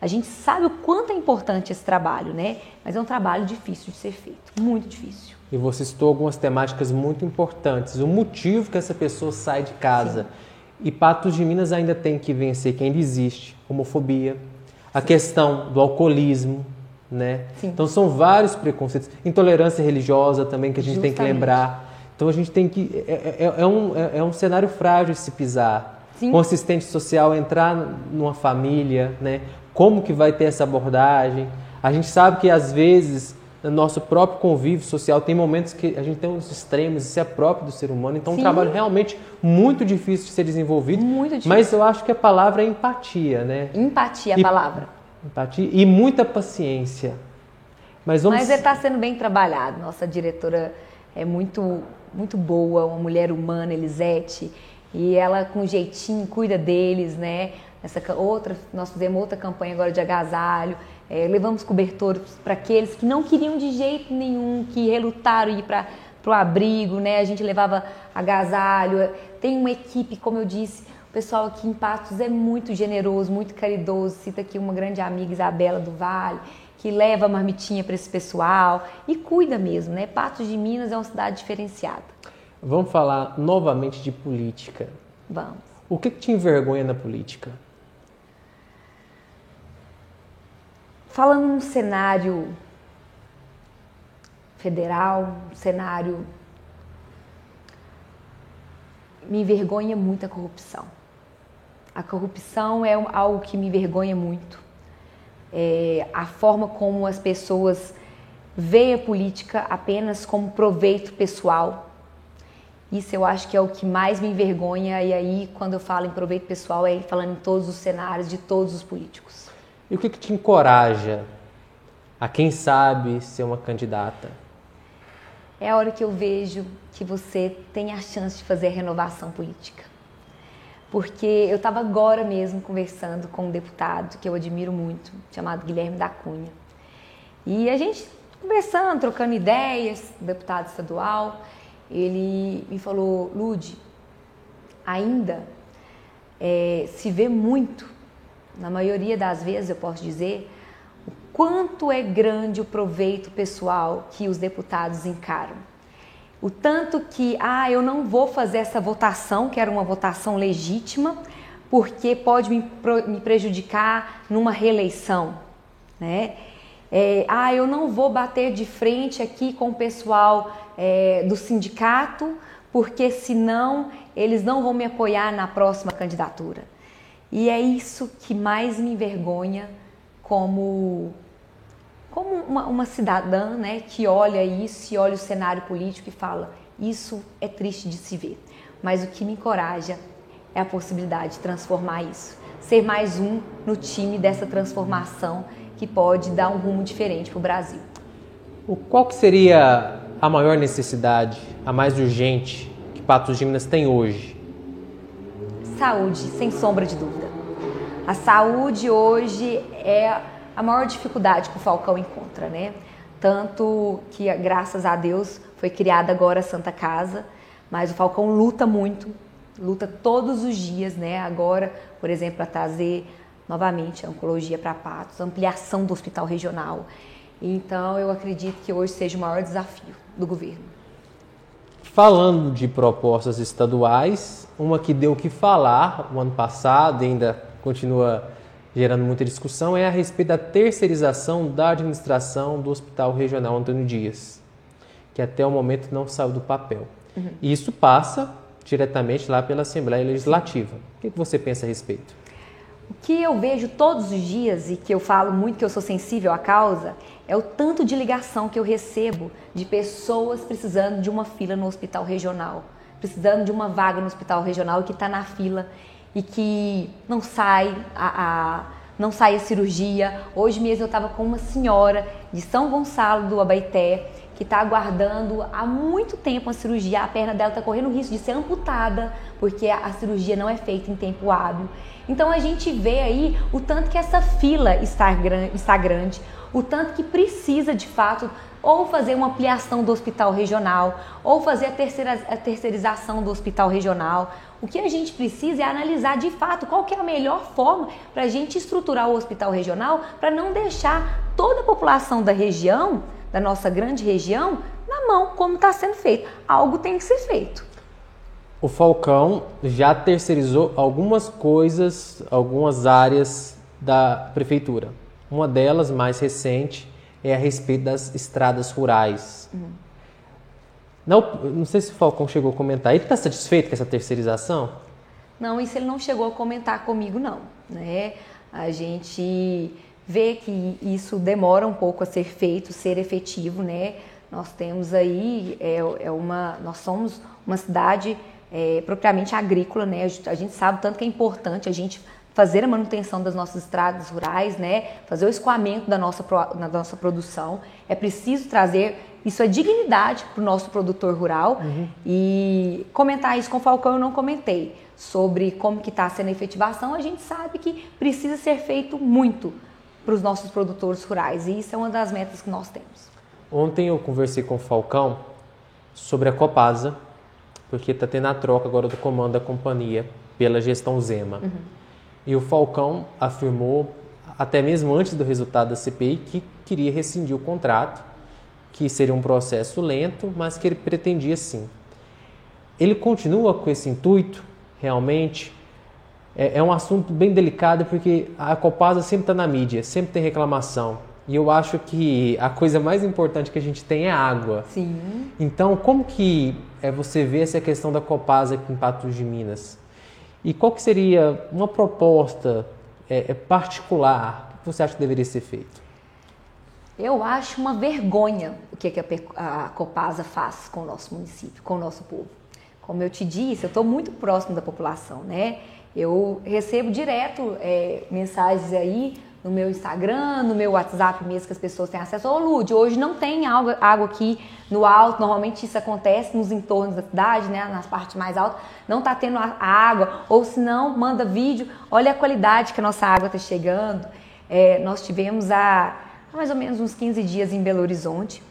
A gente sabe o quanto é importante esse trabalho, né? Mas é um trabalho difícil de ser feito, muito difícil. E você citou algumas temáticas muito importantes. O motivo que essa pessoa sai de casa. Sim. E Patos de Minas ainda tem que vencer que ainda existe homofobia, a Sim. questão do alcoolismo, né? Sim. Então são vários preconceitos. Intolerância religiosa também que a gente Justamente. tem que lembrar. Então a gente tem que. É, é, é um, é, é um cenário frágil se pisar. Sim. Com assistente social entrar numa família, né? como que vai ter essa abordagem. A gente sabe que às vezes no nosso próprio convívio social tem momentos que a gente tem uns extremos, isso é próprio do ser humano, então Sim. é um trabalho realmente muito difícil de ser desenvolvido. Muito difícil. Mas eu acho que a palavra é empatia, né? Empatia é a palavra. Empatia e muita paciência. Mas, vamos... Mas está sendo bem trabalhado. Nossa diretora é muito, muito boa, uma mulher humana, Elisete, e ela com jeitinho cuida deles, né? Essa outra, nós fizemos outra campanha agora de agasalho, é, levamos cobertores para aqueles que não queriam de jeito nenhum, que relutaram ir para o abrigo, né? A gente levava agasalho. Tem uma equipe, como eu disse, o pessoal aqui em Patos é muito generoso, muito caridoso. Cita aqui uma grande amiga, Isabela do Vale, que leva a marmitinha para esse pessoal e cuida mesmo, né? Patos de Minas é uma cidade diferenciada. Vamos falar novamente de política. Vamos. O que, que te envergonha na política? Falando num cenário federal, um cenário. Me envergonha muito a corrupção. A corrupção é algo que me envergonha muito. É a forma como as pessoas veem a política apenas como proveito pessoal. Isso eu acho que é o que mais me envergonha, e aí, quando eu falo em proveito pessoal, é falando em todos os cenários de todos os políticos. E o que, que te encoraja a quem sabe ser uma candidata? É a hora que eu vejo que você tem a chance de fazer a renovação política. Porque eu estava agora mesmo conversando com um deputado que eu admiro muito, chamado Guilherme da Cunha. E a gente conversando, trocando ideias, deputado estadual, ele me falou, Lude, ainda é, se vê muito, na maioria das vezes eu posso dizer, o quanto é grande o proveito pessoal que os deputados encaram. O tanto que, ah, eu não vou fazer essa votação, que era uma votação legítima, porque pode me, me prejudicar numa reeleição, né? É, ah, eu não vou bater de frente aqui com o pessoal é, do sindicato, porque senão eles não vão me apoiar na próxima candidatura. E é isso que mais me envergonha como, como uma, uma cidadã né, que olha isso e olha o cenário político e fala: isso é triste de se ver. Mas o que me encoraja é a possibilidade de transformar isso, ser mais um no time dessa transformação que pode dar um rumo diferente para o Brasil. Qual que seria a maior necessidade, a mais urgente que Patos de Minas tem hoje? Saúde, sem sombra de dúvida. A saúde hoje é a maior dificuldade que o Falcão encontra, né? Tanto que, graças a Deus, foi criada agora a Santa Casa, mas o Falcão luta muito, luta todos os dias, né? Agora, por exemplo, para trazer novamente a oncologia para Patos, ampliação do hospital regional. Então, eu acredito que hoje seja o maior desafio do governo. Falando de propostas estaduais, uma que deu o que falar o ano passado e ainda continua gerando muita discussão é a respeito da terceirização da administração do Hospital Regional Antônio Dias, que até o momento não saiu do papel. Uhum. E isso passa diretamente lá pela Assembleia Legislativa. O que você pensa a respeito? O que eu vejo todos os dias e que eu falo muito que eu sou sensível à causa é o tanto de ligação que eu recebo de pessoas precisando de uma fila no hospital regional, precisando de uma vaga no hospital regional que está na fila e que não sai a, a, não sai a cirurgia. Hoje mesmo eu estava com uma senhora de São Gonçalo do Abaité que está aguardando há muito tempo a cirurgia, a perna dela está correndo o risco de ser amputada porque a, cirurgia não é feita em tempo hábil. Então a gente vê aí o tanto que essa fila está, está grande, o tanto que precisa de fato ou fazer uma ampliação do hospital regional, ou fazer a, terceira, a terceirização do hospital regional. O que a gente precisa é analisar de fato qual é a melhor forma para a gente estruturar o hospital regional para não deixar toda a população da região, da nossa grande região, na mão, como está sendo feito. Algo tem que ser feito. O Falcão já terceirizou algumas coisas, algumas áreas da prefeitura. Uma delas, mais recente, é a respeito das estradas rurais. Uhum. Não, não sei se o Falcão chegou a comentar. Ele está satisfeito com essa terceirização? Não, isso ele não chegou a comentar comigo, não. Né? A gente vê que isso demora um pouco a ser feito, ser efetivo, né? Nós temos aí, é, é uma, nós somos uma cidade é, propriamente agrícola, né? A gente sabe tanto que é importante a gente fazer a manutenção das nossas estradas rurais, né? Fazer o escoamento da nossa, da nossa produção. É preciso trazer isso é dignidade para o nosso produtor rural uhum. e comentar isso com o Falcão eu não comentei sobre como que está sendo a efetivação. A gente sabe que precisa ser feito muito para os nossos produtores rurais e isso é uma das metas que nós temos. Ontem eu conversei com o Falcão sobre a Copasa, porque está tendo a troca agora do comando da companhia pela gestão Zema. Uhum. E o Falcão afirmou, até mesmo antes do resultado da CPI, que queria rescindir o contrato, que seria um processo lento, mas que ele pretendia sim. Ele continua com esse intuito, realmente. É, é um assunto bem delicado porque a Copasa sempre está na mídia, sempre tem reclamação. E eu acho que a coisa mais importante que a gente tem é água. Sim. Então, como que é, você vê essa questão da Copasa aqui em Patos de Minas? E qual que seria uma proposta é, é, particular que você acha que deveria ser feito? Eu acho uma vergonha o que a Copasa faz com o nosso município, com o nosso povo. Como eu te disse, eu estou muito próximo da população, né? Eu recebo direto é, mensagens aí no meu Instagram, no meu WhatsApp mesmo, que as pessoas têm acesso. Ô, Lud, hoje não tem água, água aqui no alto. Normalmente isso acontece nos entornos da cidade, né? Nas partes mais altas. Não tá tendo a água. Ou se não, manda vídeo. Olha a qualidade que a nossa água está chegando. É, nós tivemos a, mais ou menos uns 15 dias em Belo Horizonte,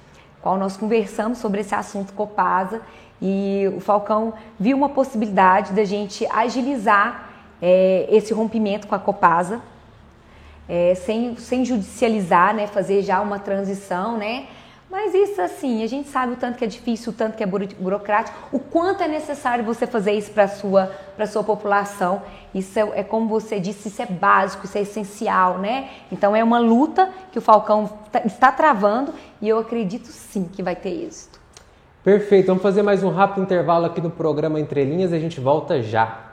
qual nós conversamos sobre esse assunto Copasa e o Falcão viu uma possibilidade da gente agilizar é, esse rompimento com a Copasa, é, sem, sem judicializar, né, fazer já uma transição, né, mas isso assim, a gente sabe o tanto que é difícil, o tanto que é burocrático, o quanto é necessário você fazer isso para a sua, sua população. Isso é, é, como você disse, isso é básico, isso é essencial, né? Então é uma luta que o Falcão tá, está travando e eu acredito sim que vai ter êxito. Perfeito, vamos fazer mais um rápido intervalo aqui no programa Entre Linhas e a gente volta já.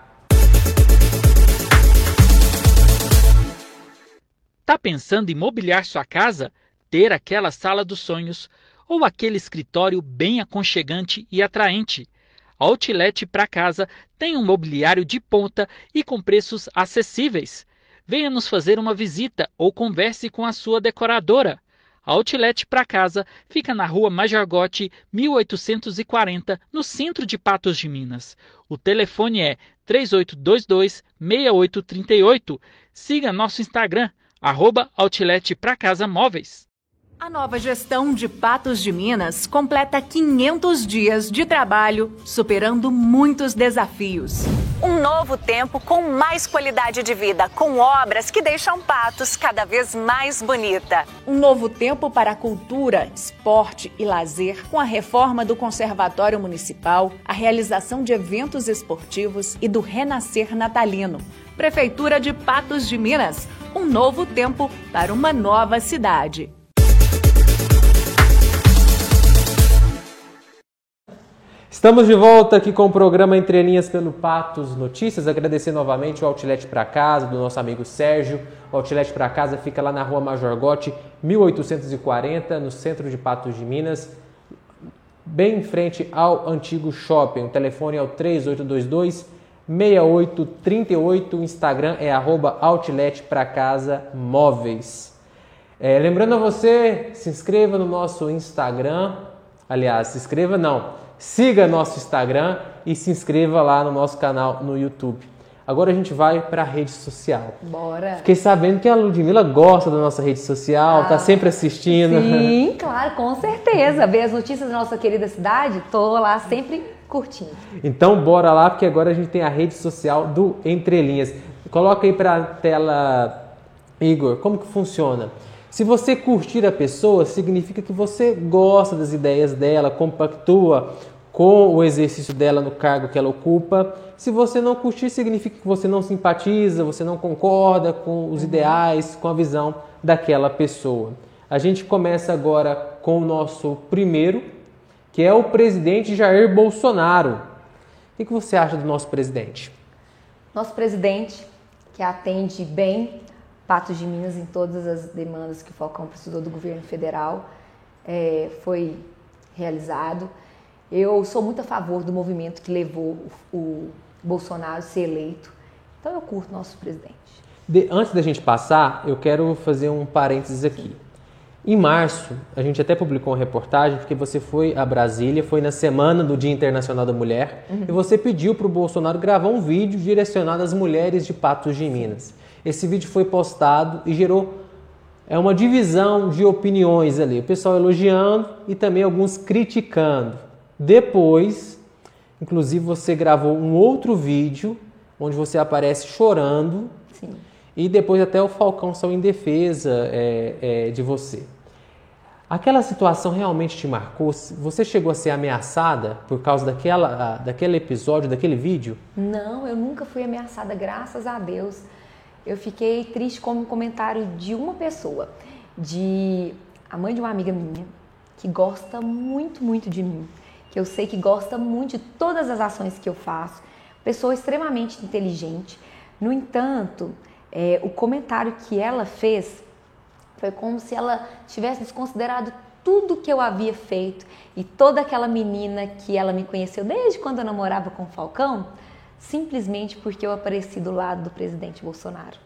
Tá pensando em mobiliar sua casa? ter aquela sala dos sonhos ou aquele escritório bem aconchegante e atraente. A Outlet para casa tem um mobiliário de ponta e com preços acessíveis. Venha nos fazer uma visita ou converse com a sua decoradora. A Outlet para casa fica na rua Majorgote 1840, no centro de Patos de Minas. O telefone é 3822-6838. Siga nosso Instagram, arroba Outlet para Casa Móveis. A nova gestão de Patos de Minas completa 500 dias de trabalho, superando muitos desafios. Um novo tempo com mais qualidade de vida, com obras que deixam Patos cada vez mais bonita. Um novo tempo para cultura, esporte e lazer, com a reforma do Conservatório Municipal, a realização de eventos esportivos e do Renascer Natalino. Prefeitura de Patos de Minas, um novo tempo para uma nova cidade. Estamos de volta aqui com o programa Entre Linhas pelo Patos Notícias. Agradecer novamente o Outlet para Casa do nosso amigo Sérgio. O Outlet para Casa fica lá na rua Major Gotti, 1840, no centro de Patos de Minas, bem em frente ao antigo shopping. O telefone é o 3822 6838. O Instagram é arroba Outlet para Casa Móveis. É, lembrando a você, se inscreva no nosso Instagram. Aliás, se inscreva não siga nosso Instagram e se inscreva lá no nosso canal no YouTube. Agora a gente vai para a rede social. Bora! Fiquei sabendo que a Ludmilla gosta da nossa rede social, tá ah, tá sempre assistindo. Sim, claro, com certeza. Ver as notícias da nossa querida cidade, tô lá sempre curtindo. Então bora lá, porque agora a gente tem a rede social do Entre Linhas. Coloca aí para a tela, Igor, como que funciona? Se você curtir a pessoa, significa que você gosta das ideias dela, compactua com o exercício dela no cargo que ela ocupa. Se você não curtir, significa que você não simpatiza, você não concorda com os uhum. ideais, com a visão daquela pessoa. A gente começa agora com o nosso primeiro, que é o presidente Jair Bolsonaro. O que você acha do nosso presidente? Nosso presidente, que atende bem Patos de Minas em todas as demandas que o Falcão precisou do governo federal, é, foi realizado. Eu sou muito a favor do movimento que levou o, o Bolsonaro a ser eleito. Então eu curto nosso presidente. De, antes da gente passar, eu quero fazer um parênteses aqui. Em março, a gente até publicou uma reportagem porque você foi a Brasília, foi na semana do Dia Internacional da Mulher, uhum. e você pediu para o Bolsonaro gravar um vídeo direcionado às mulheres de Patos de Minas. Esse vídeo foi postado e gerou é uma divisão de opiniões ali, o pessoal elogiando e também alguns criticando. Depois, inclusive você gravou um outro vídeo onde você aparece chorando Sim. e depois até o Falcão saiu em defesa é, é, de você. Aquela situação realmente te marcou? Você chegou a ser ameaçada por causa daquela, daquele episódio, daquele vídeo? Não, eu nunca fui ameaçada, graças a Deus eu fiquei triste com um comentário de uma pessoa, de a mãe de uma amiga minha, que gosta muito, muito de mim, que eu sei que gosta muito de todas as ações que eu faço, pessoa extremamente inteligente. No entanto, é, o comentário que ela fez foi como se ela tivesse desconsiderado tudo que eu havia feito e toda aquela menina que ela me conheceu desde quando eu namorava com o Falcão simplesmente porque eu apareci do lado do presidente Bolsonaro.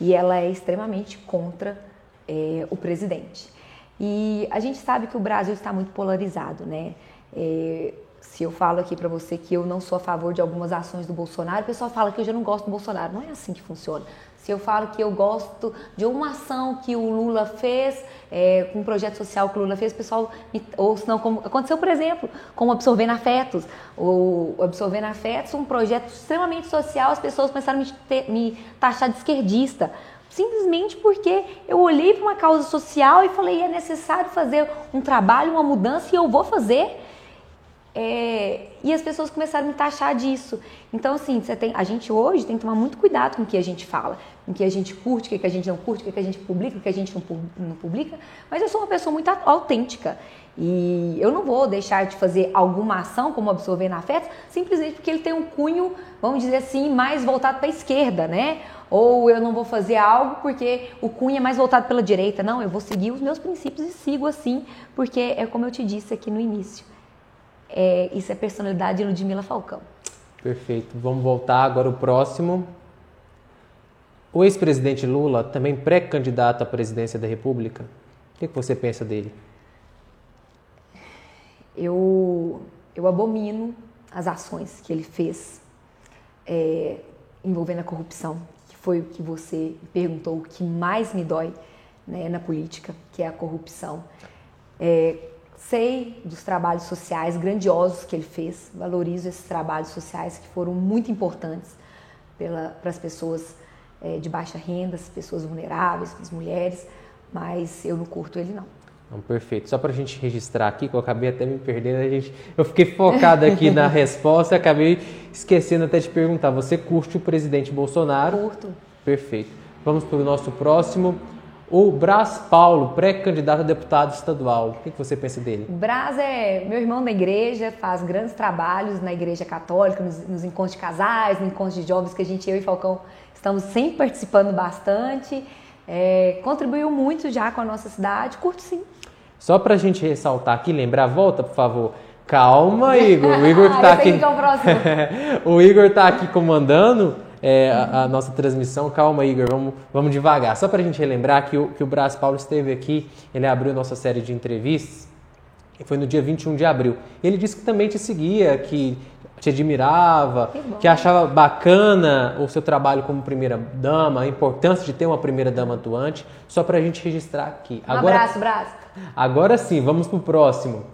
E ela é extremamente contra é, o presidente. E a gente sabe que o Brasil está muito polarizado, né? É, se eu falo aqui para você que eu não sou a favor de algumas ações do Bolsonaro, o pessoal fala que eu já não gosto do Bolsonaro. Não é assim que funciona. Se eu falo que eu gosto de uma ação que o Lula fez, é, um projeto social que o Lula fez, o pessoal, ou se não, como aconteceu, por exemplo, com Absorvendo Afetos, o Absorvendo Afetos, um projeto extremamente social, as pessoas começaram a me, me taxar de esquerdista simplesmente porque eu olhei para uma causa social e falei é necessário fazer um trabalho, uma mudança e eu vou fazer. É, e as pessoas começaram a me taxar disso. Então, assim, você tem, a gente hoje tem que tomar muito cuidado com o que a gente fala, com o que a gente curte, o que a gente não curte, o que a gente publica, o que a gente não publica. Mas eu sou uma pessoa muito autêntica. E eu não vou deixar de fazer alguma ação, como absorver na afetos, simplesmente porque ele tem um cunho, vamos dizer assim, mais voltado para a esquerda, né? Ou eu não vou fazer algo porque o cunho é mais voltado pela direita. Não, eu vou seguir os meus princípios e sigo assim, porque é como eu te disse aqui no início. É, isso é personalidade de Ludmila Falcão. Perfeito. Vamos voltar agora o próximo. O ex-presidente Lula, também pré-candidato à presidência da República, o que, que você pensa dele? Eu, eu abomino as ações que ele fez é, envolvendo a corrupção, que foi o que você perguntou, o que mais me dói né, na política, que é a corrupção. É, sei dos trabalhos sociais grandiosos que ele fez, valorizo esses trabalhos sociais que foram muito importantes para as pessoas é, de baixa renda, as pessoas vulneráveis, as mulheres, mas eu não curto ele não. Não, perfeito. Só para a gente registrar aqui, que eu acabei até me perdendo, a gente, eu fiquei focado aqui na resposta e acabei esquecendo até de perguntar. Você curte o presidente Bolsonaro? Curto. Perfeito. Vamos para o nosso próximo. O Brás Paulo, pré-candidato a deputado estadual. O que, você pensa dele? O Brás é meu irmão da igreja, faz grandes trabalhos na igreja católica, nos, nos encontros de casais, nos encontros de jovens que a gente, eu e Falcão, estamos sempre participando bastante. É, contribuiu muito já com a nossa cidade, curto sim. Só para a gente ressaltar aqui, lembrar, volta por favor. Calma, Igor. O Igor está aqui. o Igor está aqui comandando é, a, a, nossa transmissão. Calma, Igor, vamos, vamos devagar. Só para a gente relembrar que o, que o Brás Paulo esteve aqui, ele abriu nossa série de entrevistas, e foi no dia 21 de abril. Ele disse que também te seguia, que te admirava, que, que achava bacana o seu trabalho como primeira dama, a importância de ter uma primeira dama atuante, só para a gente registrar aqui. Um Agora, abraço, braço. Agora sim, vamos para o próximo.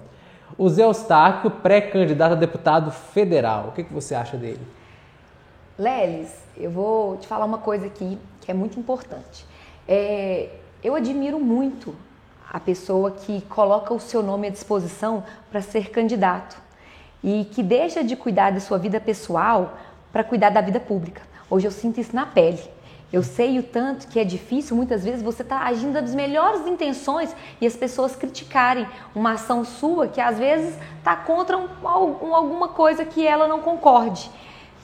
O Zé Eustáquio, pré-candidato a deputado federal. O que, que você acha dele? Lelis, eu vou te falar uma coisa aqui que é muito importante. É, eu admiro muito a pessoa que coloca o seu nome à disposição para ser candidato e que deixa de cuidar da sua vida pessoal para cuidar da vida pública. Hoje eu sinto isso na pele. Eu sei o tanto que é difícil, muitas vezes você está agindo das melhores intenções e as pessoas criticarem uma ação sua que às vezes está contra um, alguma coisa que ela não concorde.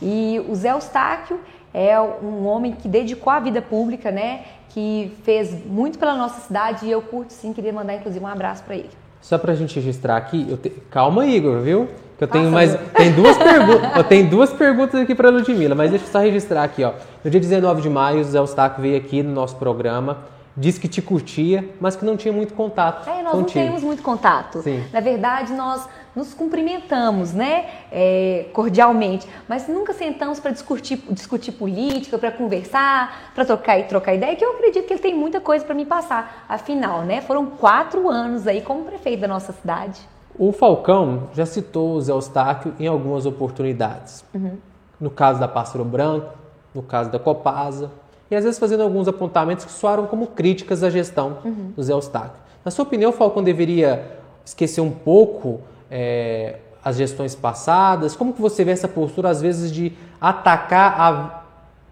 E o Zé Eustáquio é um homem que dedicou a vida pública, né? Que fez muito pela nossa cidade e eu curto sim, queria mandar inclusive um abraço para ele. Só para a gente registrar aqui, te... calma Igor, viu? Que eu tenho mais, tem duas perguntas, eu tenho duas perguntas aqui para Ludmila, mas deixa eu só registrar aqui, ó. No dia 19 de maio, o Zé Eustáquio veio aqui no nosso programa disse que te curtia, mas que não tinha muito contato. É, nós contigo. não temos muito contato. Sim. Na verdade, nós nos cumprimentamos, né, é, cordialmente, mas nunca sentamos para discutir, discutir política, para conversar, para trocar e trocar ideia, que eu acredito que ele tem muita coisa para me passar. Afinal, né, foram quatro anos aí como prefeito da nossa cidade. O Falcão já citou o Zé Eustáquio em algumas oportunidades. Uhum. No caso da Pássaro Branco, no caso da Copasa, e às vezes fazendo alguns apontamentos que soaram como críticas à gestão uhum. do Zé Eustáquio. Na sua opinião, o Falcão deveria esquecer um pouco é, as gestões passadas? Como que você vê essa postura, às vezes, de atacar a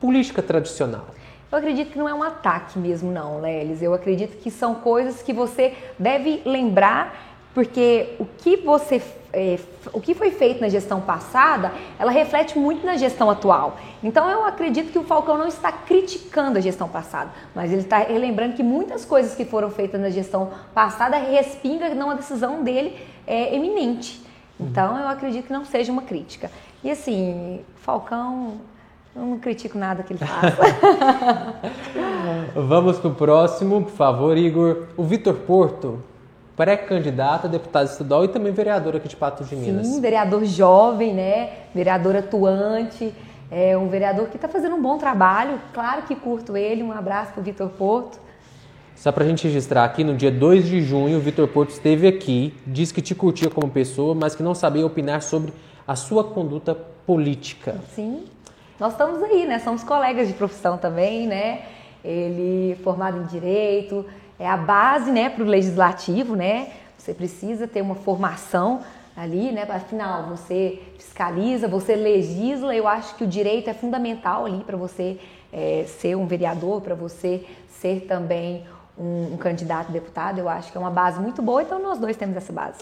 política tradicional? Eu acredito que não é um ataque mesmo, não, Lelis. Eu acredito que são coisas que você deve lembrar, porque o que você é, o que foi feito na gestão passada, ela reflete muito na gestão atual. Então eu acredito que o Falcão não está criticando a gestão passada, mas ele está relembrando que muitas coisas que foram feitas na gestão passada respinga numa decisão dele é, eminente. Então eu acredito que não seja uma crítica. E assim, Falcão, eu não critico nada que ele faça. Vamos para o próximo, por favor, Igor. O Vitor Porto, pré-candidata a deputada estadual e também vereadora aqui de Patos de Minas. Sim, vereador jovem, né? Vereador atuante. É um vereador que está fazendo um bom trabalho. Claro que curto ele. Um abraço para o Vitor Porto. Só para a gente registrar aqui, no dia 2 de junho, o Vitor Porto esteve aqui, disse que te curtia como pessoa, mas que não sabia opinar sobre a sua conduta política. Sim, nós estamos aí, né? Somos colegas de profissão também, né? Ele formado em Direito, é a base, né, para o Legislativo, né? Você precisa ter uma formação ali, né? Afinal, você fiscaliza, você legisla. Eu acho que o direito é fundamental ali para você é, ser um vereador, para você ser também um, um, candidato a deputado. Eu acho que é uma base muito boa, então nós dois temos essa base.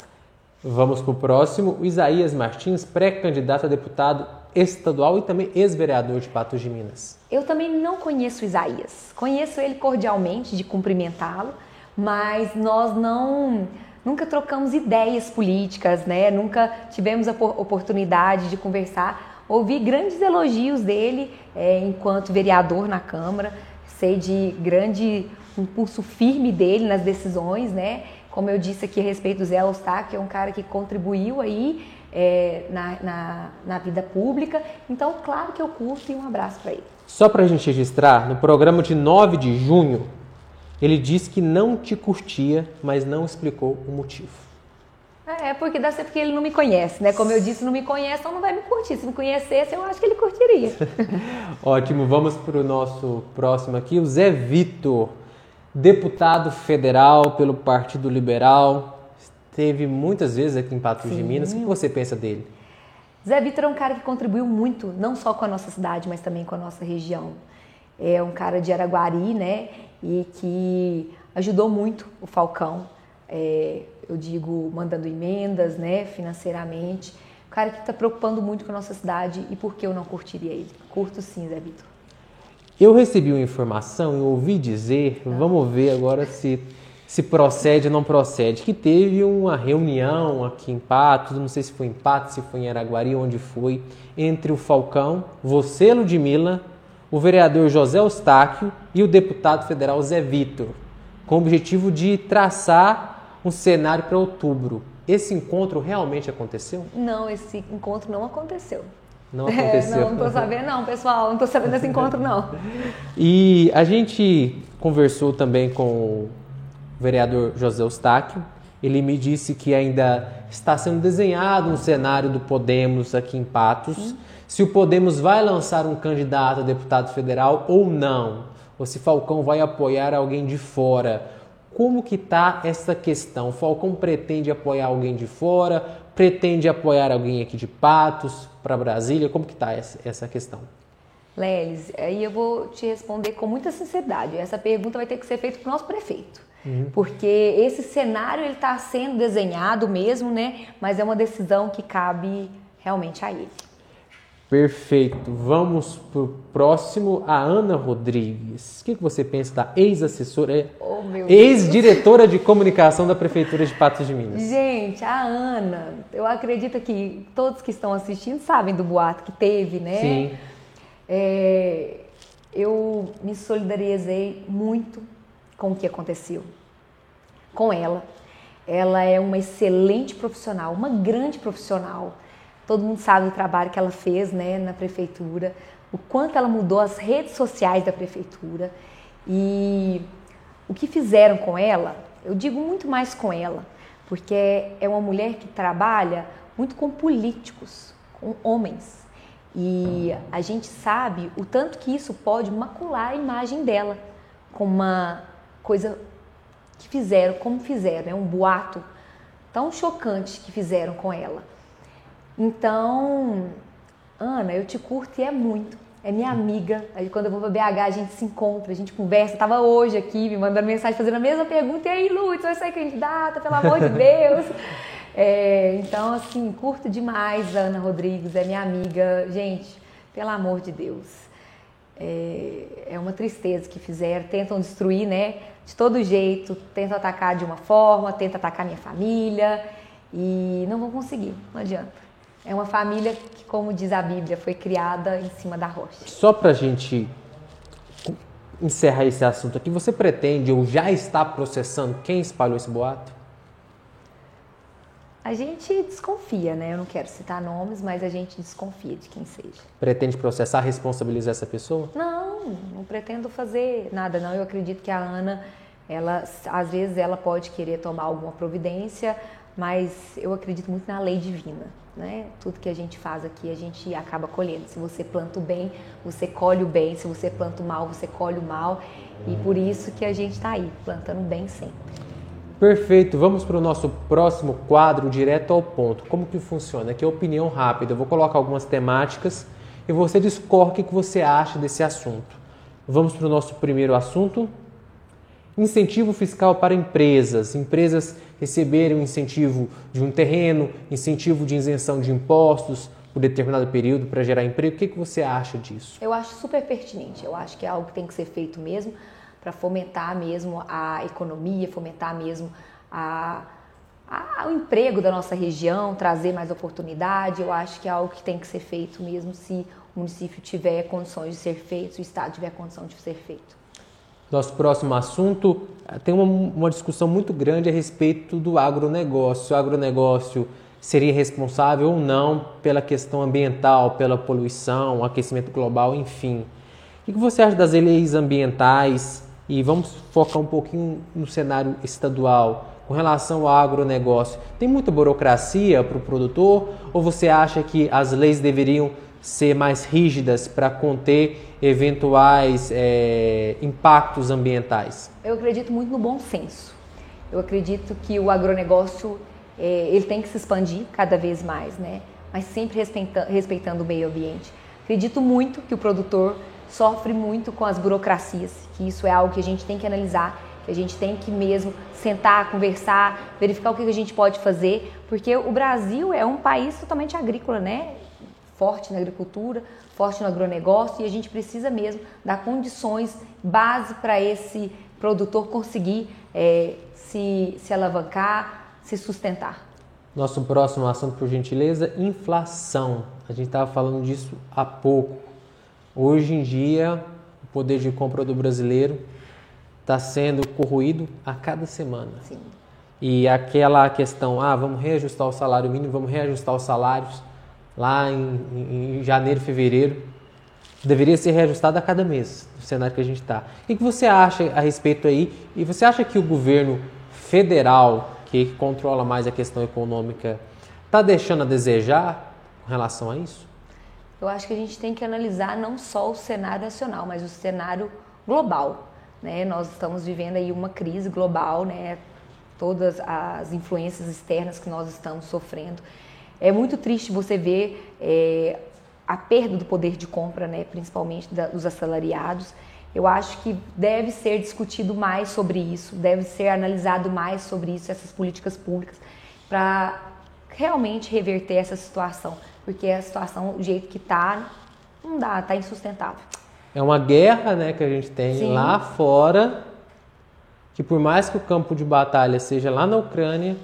Vamos para o próximo. Isaías Martins, pré-candidato a deputado estadual e também ex-vereador de Patos de Minas. Eu também não conheço Isaías. Conheço ele cordialmente, de cumprimentá-lo, mas nós não nunca trocamos ideias políticas, né? Nunca tivemos a oportunidade de conversar. Ouvi grandes elogios dele é, enquanto vereador na Câmara. Sei de grande impulso firme dele nas decisões, né? Como eu disse aqui a respeito do Zé Eustáquio, que é um cara que contribuiu aí é, na, na, na, vida pública. Então, claro que eu curto e um abraço para ele. Só para a gente registrar, no programa de 9 de junho, ele disse que não te curtia, mas não explicou o motivo. É, porque deve ser porque ele não me conhece, né? Como eu disse, não me conhece, então não vai me curtir. Se me conhecesse, eu acho que ele curtiria. Ótimo, vamos para o nosso próximo aqui, o Zé Vitor, deputado federal pelo Partido Liberal, esteve muitas vezes aqui em Patos de Minas. O que você pensa dele? Zé Vitor é um cara que contribuiu muito, não só com a nossa cidade, mas também com a nossa região. É um cara de Araguari, né? e que ajudou muito o Falcão, é, eu digo, mandando emendas, né, financeiramente. O cara que está preocupando muito com a nossa cidade e por que eu não curtiria ele? Curto sim, Zé Vitor. Eu recebi uma informação e ouvi dizer, ah. vamos ver agora se, se procede ou não procede, que teve uma reunião aqui em Patos, não sei se foi em Patos, se foi em Araguari, onde foi, entre o Falcão, você, Ludmilla, o vereador José Eustáquio e o deputado federal Zé Vitor, com o objetivo de traçar um cenário para outubro. Esse encontro realmente aconteceu? Não, esse encontro não aconteceu. Não aconteceu. É, não, não estou sabendo não, pessoal. Não estou sabendo desse encontro não. E a gente conversou também com vereador José Eustáquio. Ele me disse que ainda está sendo desenhado um cenário do Podemos aqui em Patos. Se o Podemos vai lançar um candidato a deputado federal ou não, ou se Falcão vai apoiar alguém de fora. Como que está essa questão? Falcão pretende apoiar alguém de fora? Pretende apoiar alguém aqui de Patos para Brasília? Como que está essa, questão? Lelis, aí eu vou te responder com muita sinceridade. Essa pergunta vai ter que ser feita para o nosso prefeito. Uhum. Porque esse cenário ele está sendo desenhado mesmo, né? Mas é uma decisão que cabe realmente a ele. Perfeito. Vamos para o próximo, a Ana Rodrigues. O que, você pensa da ex-assessora, oh, ex-diretora de comunicação da Prefeitura de Patos de Minas? Gente, a Ana, eu acredito que todos que estão assistindo sabem do boato que teve, né? Sim. É, eu me solidarizei muito com o que aconteceu com ela. Ela é uma excelente profissional, uma grande profissional Todo mundo sabe o trabalho que ela fez né, na prefeitura, o quanto ela mudou as redes sociais da prefeitura e o que fizeram com ela. Eu digo muito mais com ela, porque é uma mulher que trabalha muito com políticos, com homens. E a gente sabe o tanto que isso pode macular a imagem dela com uma coisa que fizeram, como fizeram, é um boato tão chocante que fizeram com ela. Então, Ana, eu te curto e é muito. É minha amiga. Aí quando eu vou para BH, a gente se encontra, a gente conversa. Tava hoje aqui me mandando mensagem fazendo a mesma pergunta. E aí, Lutz, vai ser candidata, pelo amor de Deus. É, então, assim, curto demais a Ana Rodrigues, é minha amiga. Gente, pelo amor de Deus. É, é uma tristeza que fizeram. Tentam destruir, né? De todo jeito. Tentam atacar de uma forma, tentam atacar minha família. E não vão conseguir, não adianta. É uma família que, como diz a Bíblia, foi criada em cima da rocha. Só para a gente encerrar esse assunto aqui, você pretende ou já está processando quem espalhou esse boato? A gente desconfia, né? Eu não quero citar nomes, mas a gente desconfia de quem seja. Pretende processar, responsabilizar essa pessoa? Não, não pretendo fazer nada, não. Eu acredito que a Ana, ela, às vezes ela pode querer tomar alguma providência, mas eu acredito muito na lei divina. Né? Tudo que a gente faz aqui a gente acaba colhendo. Se você planta o bem, você colhe o bem. Se você planta o mal, você colhe o mal. E por isso que a gente está aí, plantando bem sempre. Perfeito, vamos para o nosso próximo quadro, direto ao ponto. Como que funciona? Aqui é opinião rápida. Eu vou colocar algumas temáticas e você discorre o que você acha desse assunto. Vamos para o nosso primeiro assunto. Incentivo fiscal para empresas. Empresas receberem um incentivo de um terreno, incentivo de isenção de impostos por determinado período para gerar emprego. O que, que você acha disso? Eu acho super pertinente. Eu acho que é algo que tem que ser feito mesmo para fomentar mesmo a economia, fomentar mesmo a, a, o emprego da nossa região, trazer mais oportunidade. Eu acho que é algo que tem que ser feito mesmo se o município tiver condições de ser feito, se o Estado tiver condição de ser feito. Nosso próximo assunto tem uma, uma, discussão muito grande a respeito do agronegócio. O agronegócio seria responsável ou não pela questão ambiental, pela poluição, aquecimento global, enfim. O que você acha das leis ambientais? E vamos focar um pouquinho no cenário estadual com relação ao agronegócio. Tem muita burocracia para o produtor ou você acha que as leis deveriam ser mais rígidas para conter eventuais é, impactos ambientais? Eu acredito muito no bom senso. Eu acredito que o agronegócio é, ele tem que se expandir cada vez mais, né? mas sempre respeitando, respeitando o meio ambiente. Acredito muito que o produtor sofre muito com as burocracias, que isso é algo que a gente tem que analisar, que a gente tem que mesmo sentar, conversar, verificar o que a gente pode fazer, porque o Brasil é um país totalmente agrícola, né? Forte na agricultura, forte no agronegócio e a gente precisa mesmo dar condições, base para esse produtor conseguir é, se, se alavancar, se sustentar. Nosso próximo assunto, por gentileza, inflação. A gente estava falando disso há pouco. Hoje em dia, o poder de compra do brasileiro está sendo corroído a cada semana. Sim. E aquela questão, ah, vamos reajustar o salário mínimo, vamos reajustar os salários lá em, em janeiro, fevereiro, deveria ser reajustado a cada mês, no cenário que a gente está. O que você acha a respeito aí? E você acha que o governo federal, que controla mais a questão econômica, está deixando a desejar com relação a isso? Eu acho que a gente tem que analisar não só o cenário nacional, mas o cenário global. Né? Nós estamos vivendo aí uma crise global, né? todas as influências externas que nós estamos sofrendo. É muito triste você ver é, a perda do poder de compra, né? principalmente da, dos assalariados. Eu acho que deve ser discutido mais sobre isso, deve ser analisado mais sobre isso, essas políticas públicas, para realmente reverter essa situação porque a situação, o jeito que está, não dá, está insustentável. É uma guerra né, que a gente tem Sim. lá fora, que por mais que o campo de batalha seja lá na Ucrânia,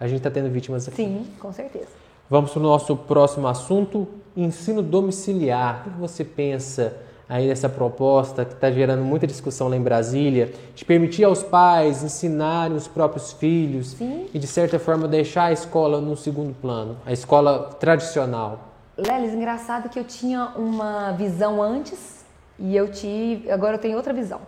a gente está tendo vítimas aqui. Sim, com certeza. Vamos para o nosso próximo assunto, ensino domiciliar. O que você pensa aí dessa proposta que está gerando muita discussão lá em Brasília, de permitir aos pais ensinarem os próprios filhos Sim. e de certa forma deixar a escola no segundo plano, a escola tradicional. Lelis, engraçado que eu tinha uma visão antes e eu tive, agora eu tenho outra visão.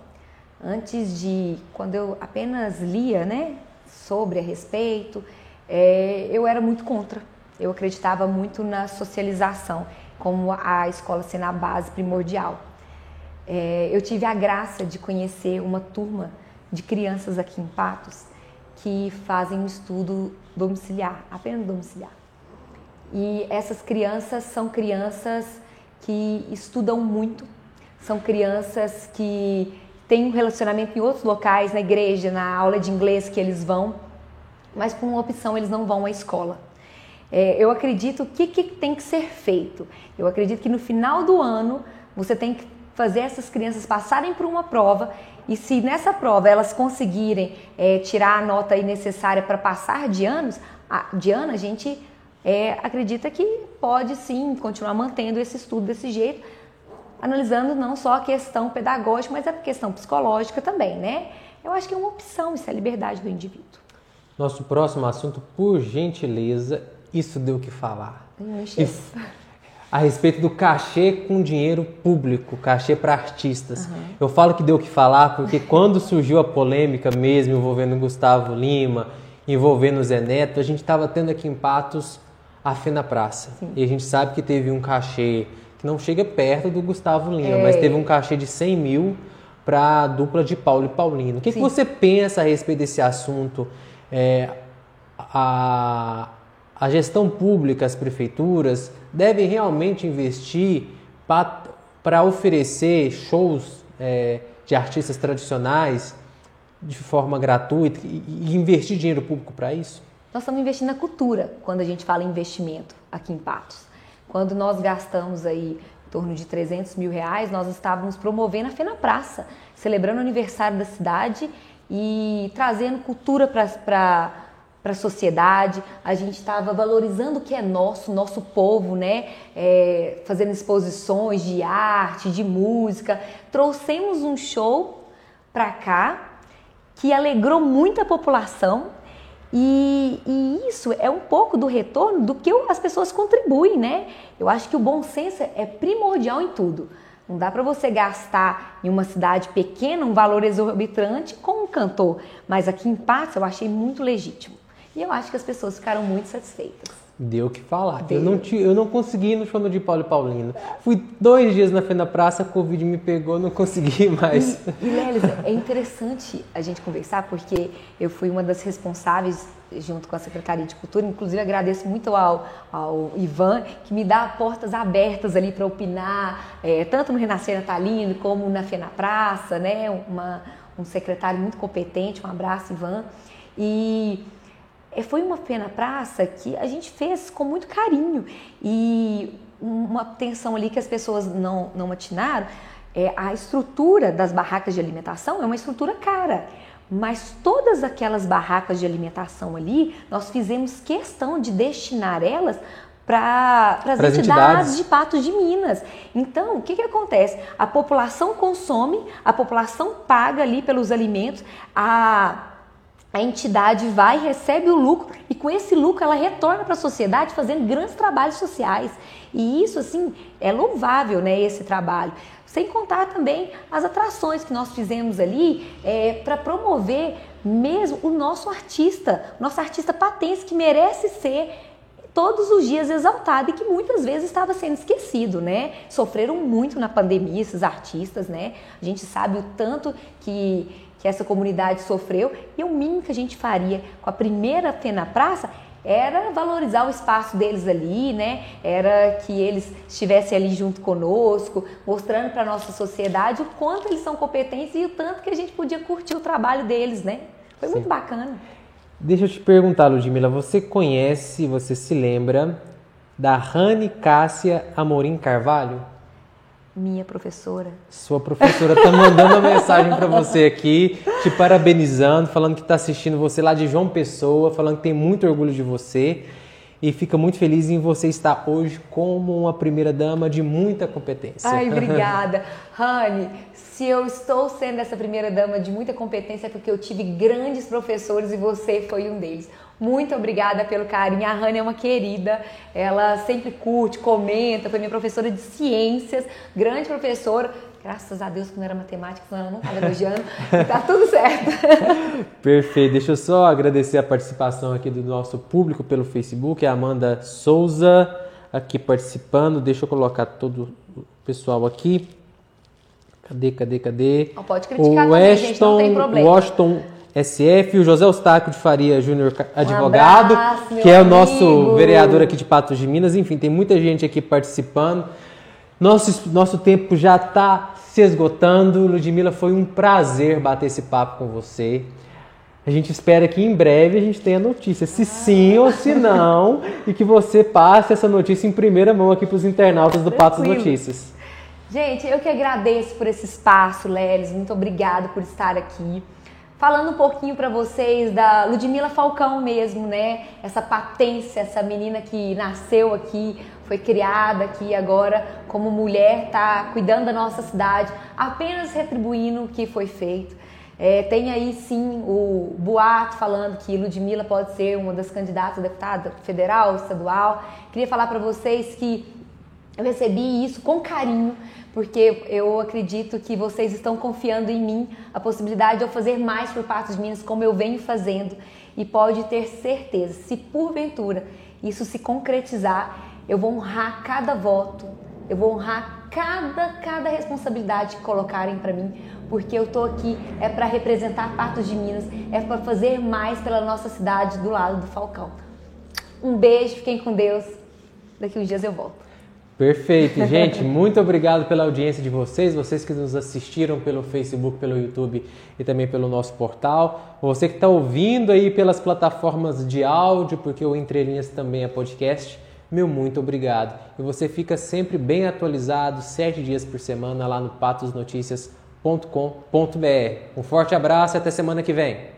Antes de, quando eu apenas lia, né, sobre a respeito, é, eu era muito contra. Eu acreditava muito na socialização, como a escola sendo a base primordial. É, eu tive a graça de conhecer uma turma de crianças aqui em Patos que fazem um estudo domiciliar, apenas domiciliar. E essas crianças são crianças que estudam muito, são crianças que têm um relacionamento em outros locais, na igreja, na aula de inglês que eles vão, mas por uma opção eles não vão à escola. É, eu acredito que, que tem que ser feito. Eu acredito que no final do ano você tem que fazer essas crianças passarem por uma prova e se nessa prova elas conseguirem é, tirar a nota necessária para passar de anos, a, de ano, a gente é, acredita que pode sim continuar mantendo esse estudo desse jeito, analisando não só a questão pedagógica, mas a questão psicológica também, né? Eu acho que é uma opção, isso é a liberdade do indivíduo. Nosso próximo assunto, por gentileza, isso deu o que falar. E a respeito do cachê com dinheiro público, cachê para artistas. Uhum. Eu falo que deu o que falar porque quando surgiu a polêmica mesmo envolvendo Gustavo Lima, envolvendo o Zé Neto, a gente estava tendo aqui em Patos a Fé na Praça. Sim. E a gente sabe que teve um cachê que não chega perto do Gustavo Lima, é. mas teve um cachê de 100 mil para a dupla de Paulo e Paulino. O que, que, você pensa a respeito desse assunto? É, a, a gestão pública, as prefeituras, devem realmente investir para oferecer shows é, de artistas tradicionais de forma gratuita e, e investir dinheiro público para isso? Nós estamos investindo na cultura quando a gente fala em investimento aqui em Patos. Quando nós gastamos aí em torno de 300 mil reais, nós estávamos promovendo a Fena Praça, celebrando o aniversário da cidade e trazendo cultura para para a sociedade, a gente estava valorizando o que é nosso, nosso povo, né? É, fazendo exposições de arte, de música. Trouxemos um show para cá que alegrou muito a população e, e, isso é um pouco do retorno do que as pessoas contribuem, né? Eu acho que o bom senso é primordial em tudo. Não dá para você gastar em uma cidade pequena um valor exorbitante com um cantor, mas aqui em Patos eu achei muito legítimo. E eu acho que as pessoas ficaram muito satisfeitas. Deu o que falar. Deu. Eu não, te, eu não consegui ir no show de Paulo e Paulino. Fui dois dias na Fenda Praça, a Covid me pegou, não consegui mais. E, e Lelis, é interessante a gente conversar, porque eu fui uma das responsáveis junto com a Secretaria de Cultura. Inclusive, agradeço muito ao, ao Ivan, que me dá portas abertas ali para opinar, é, tanto no Renascer Natalino como na Fena Praça, né? Uma, um secretário muito competente. Um abraço, Ivan. E foi uma pena praça que a gente fez com muito carinho e uma atenção ali que as pessoas não, não atinaram. É, a estrutura das barracas de alimentação é uma estrutura cara, mas todas aquelas barracas de alimentação ali, nós fizemos questão de destinar elas para as entidades, entidades, de Patos de Minas. Então, o que, que acontece? A população consome, a população paga ali pelos alimentos, a a entidade vai, recebe o lucro e com esse lucro ela retorna para a sociedade fazendo grandes trabalhos sociais. E isso, assim, é louvável, né, esse trabalho. Sem contar também as atrações que nós fizemos ali é, para promover mesmo o nosso artista, nosso artista patense que merece ser todos os dias exaltado e que muitas vezes estava sendo esquecido, né? Sofreram muito na pandemia esses artistas, né? A gente sabe o tanto que que essa comunidade sofreu e o mínimo que a gente faria com a primeira Fé na Praça era valorizar o espaço deles ali, né? Era que eles estivessem ali junto conosco, mostrando para a nossa sociedade o quanto eles são competentes e o tanto que a gente podia curtir o trabalho deles, né? Foi Sim. muito bacana. Deixa eu te perguntar, Ludmila, você conhece, você se lembra da Rani Cássia Amorim Carvalho? Minha professora. Sua professora está mandando uma mensagem para você aqui, te parabenizando, falando que está assistindo você lá de João Pessoa, falando que tem muito orgulho de você e fica muito feliz em você estar hoje como uma primeira dama de muita competência. Ai, obrigada. Rani, se eu estou sendo essa primeira dama de muita competência é porque eu tive grandes professores e você foi um deles. Muito obrigada pelo carinho. A Rani é uma querida, ela sempre curte, comenta, foi minha professora de ciências, grande professora. Graças a Deus que não era matemática, senão ela não estava elogiando. e tá tudo certo. Perfeito. Deixa eu só agradecer a participação aqui do nosso público pelo Facebook. A Amanda Souza aqui participando. Deixa eu colocar todo o pessoal aqui. Cadê, cadê, cadê? Não pode criticar o também, gente, não tem problema. Washington SF, o José Eustáquio de Faria Júnior, advogado, um abraço, que é o nosso vereador aqui de Patos de Minas. Enfim, tem muita gente aqui participando. Nosso, nosso tempo já está se esgotando. Ludmila, foi um prazer bater esse papo com você. A gente espera que em breve a gente tenha notícia, se sim ou se não, e que você passe essa notícia em primeira mão aqui para os internautas do Patos Notícias. Gente, eu que agradeço por esse espaço, Lelis. Muito obrigado por estar aqui falando um pouquinho para vocês da Ludmila Falcão mesmo, né? Essa patência, essa menina que nasceu aqui, foi criada aqui agora como mulher, tá cuidando da nossa cidade, apenas retribuindo o que foi feito. É, tem aí sim o boato falando que Ludmilla pode ser uma das candidatas a deputada federal, estadual. Queria falar para vocês que eu recebi isso com carinho, porque eu acredito que vocês estão confiando em mim a possibilidade de eu fazer mais por Patos Minas, como eu venho fazendo. E pode ter certeza, se porventura isso se concretizar, eu vou honrar cada voto, eu vou honrar cada, cada responsabilidade que colocarem para mim, porque eu tô aqui é para representar Patos de Minas, é para fazer mais pela nossa cidade do lado do Falcão. Um beijo, fiquem com Deus. Daqui uns dias eu volto. Perfeito, gente. Muito obrigado pela audiência de vocês, vocês que nos assistiram pelo Facebook, pelo YouTube e também pelo nosso portal. Você que está ouvindo aí pelas plataformas de áudio, porque o Entre Linhas também é podcast. Meu muito obrigado. E você fica sempre bem atualizado, sete dias por semana, lá no patosnoticias.com.br. Um forte abraço e até semana que vem.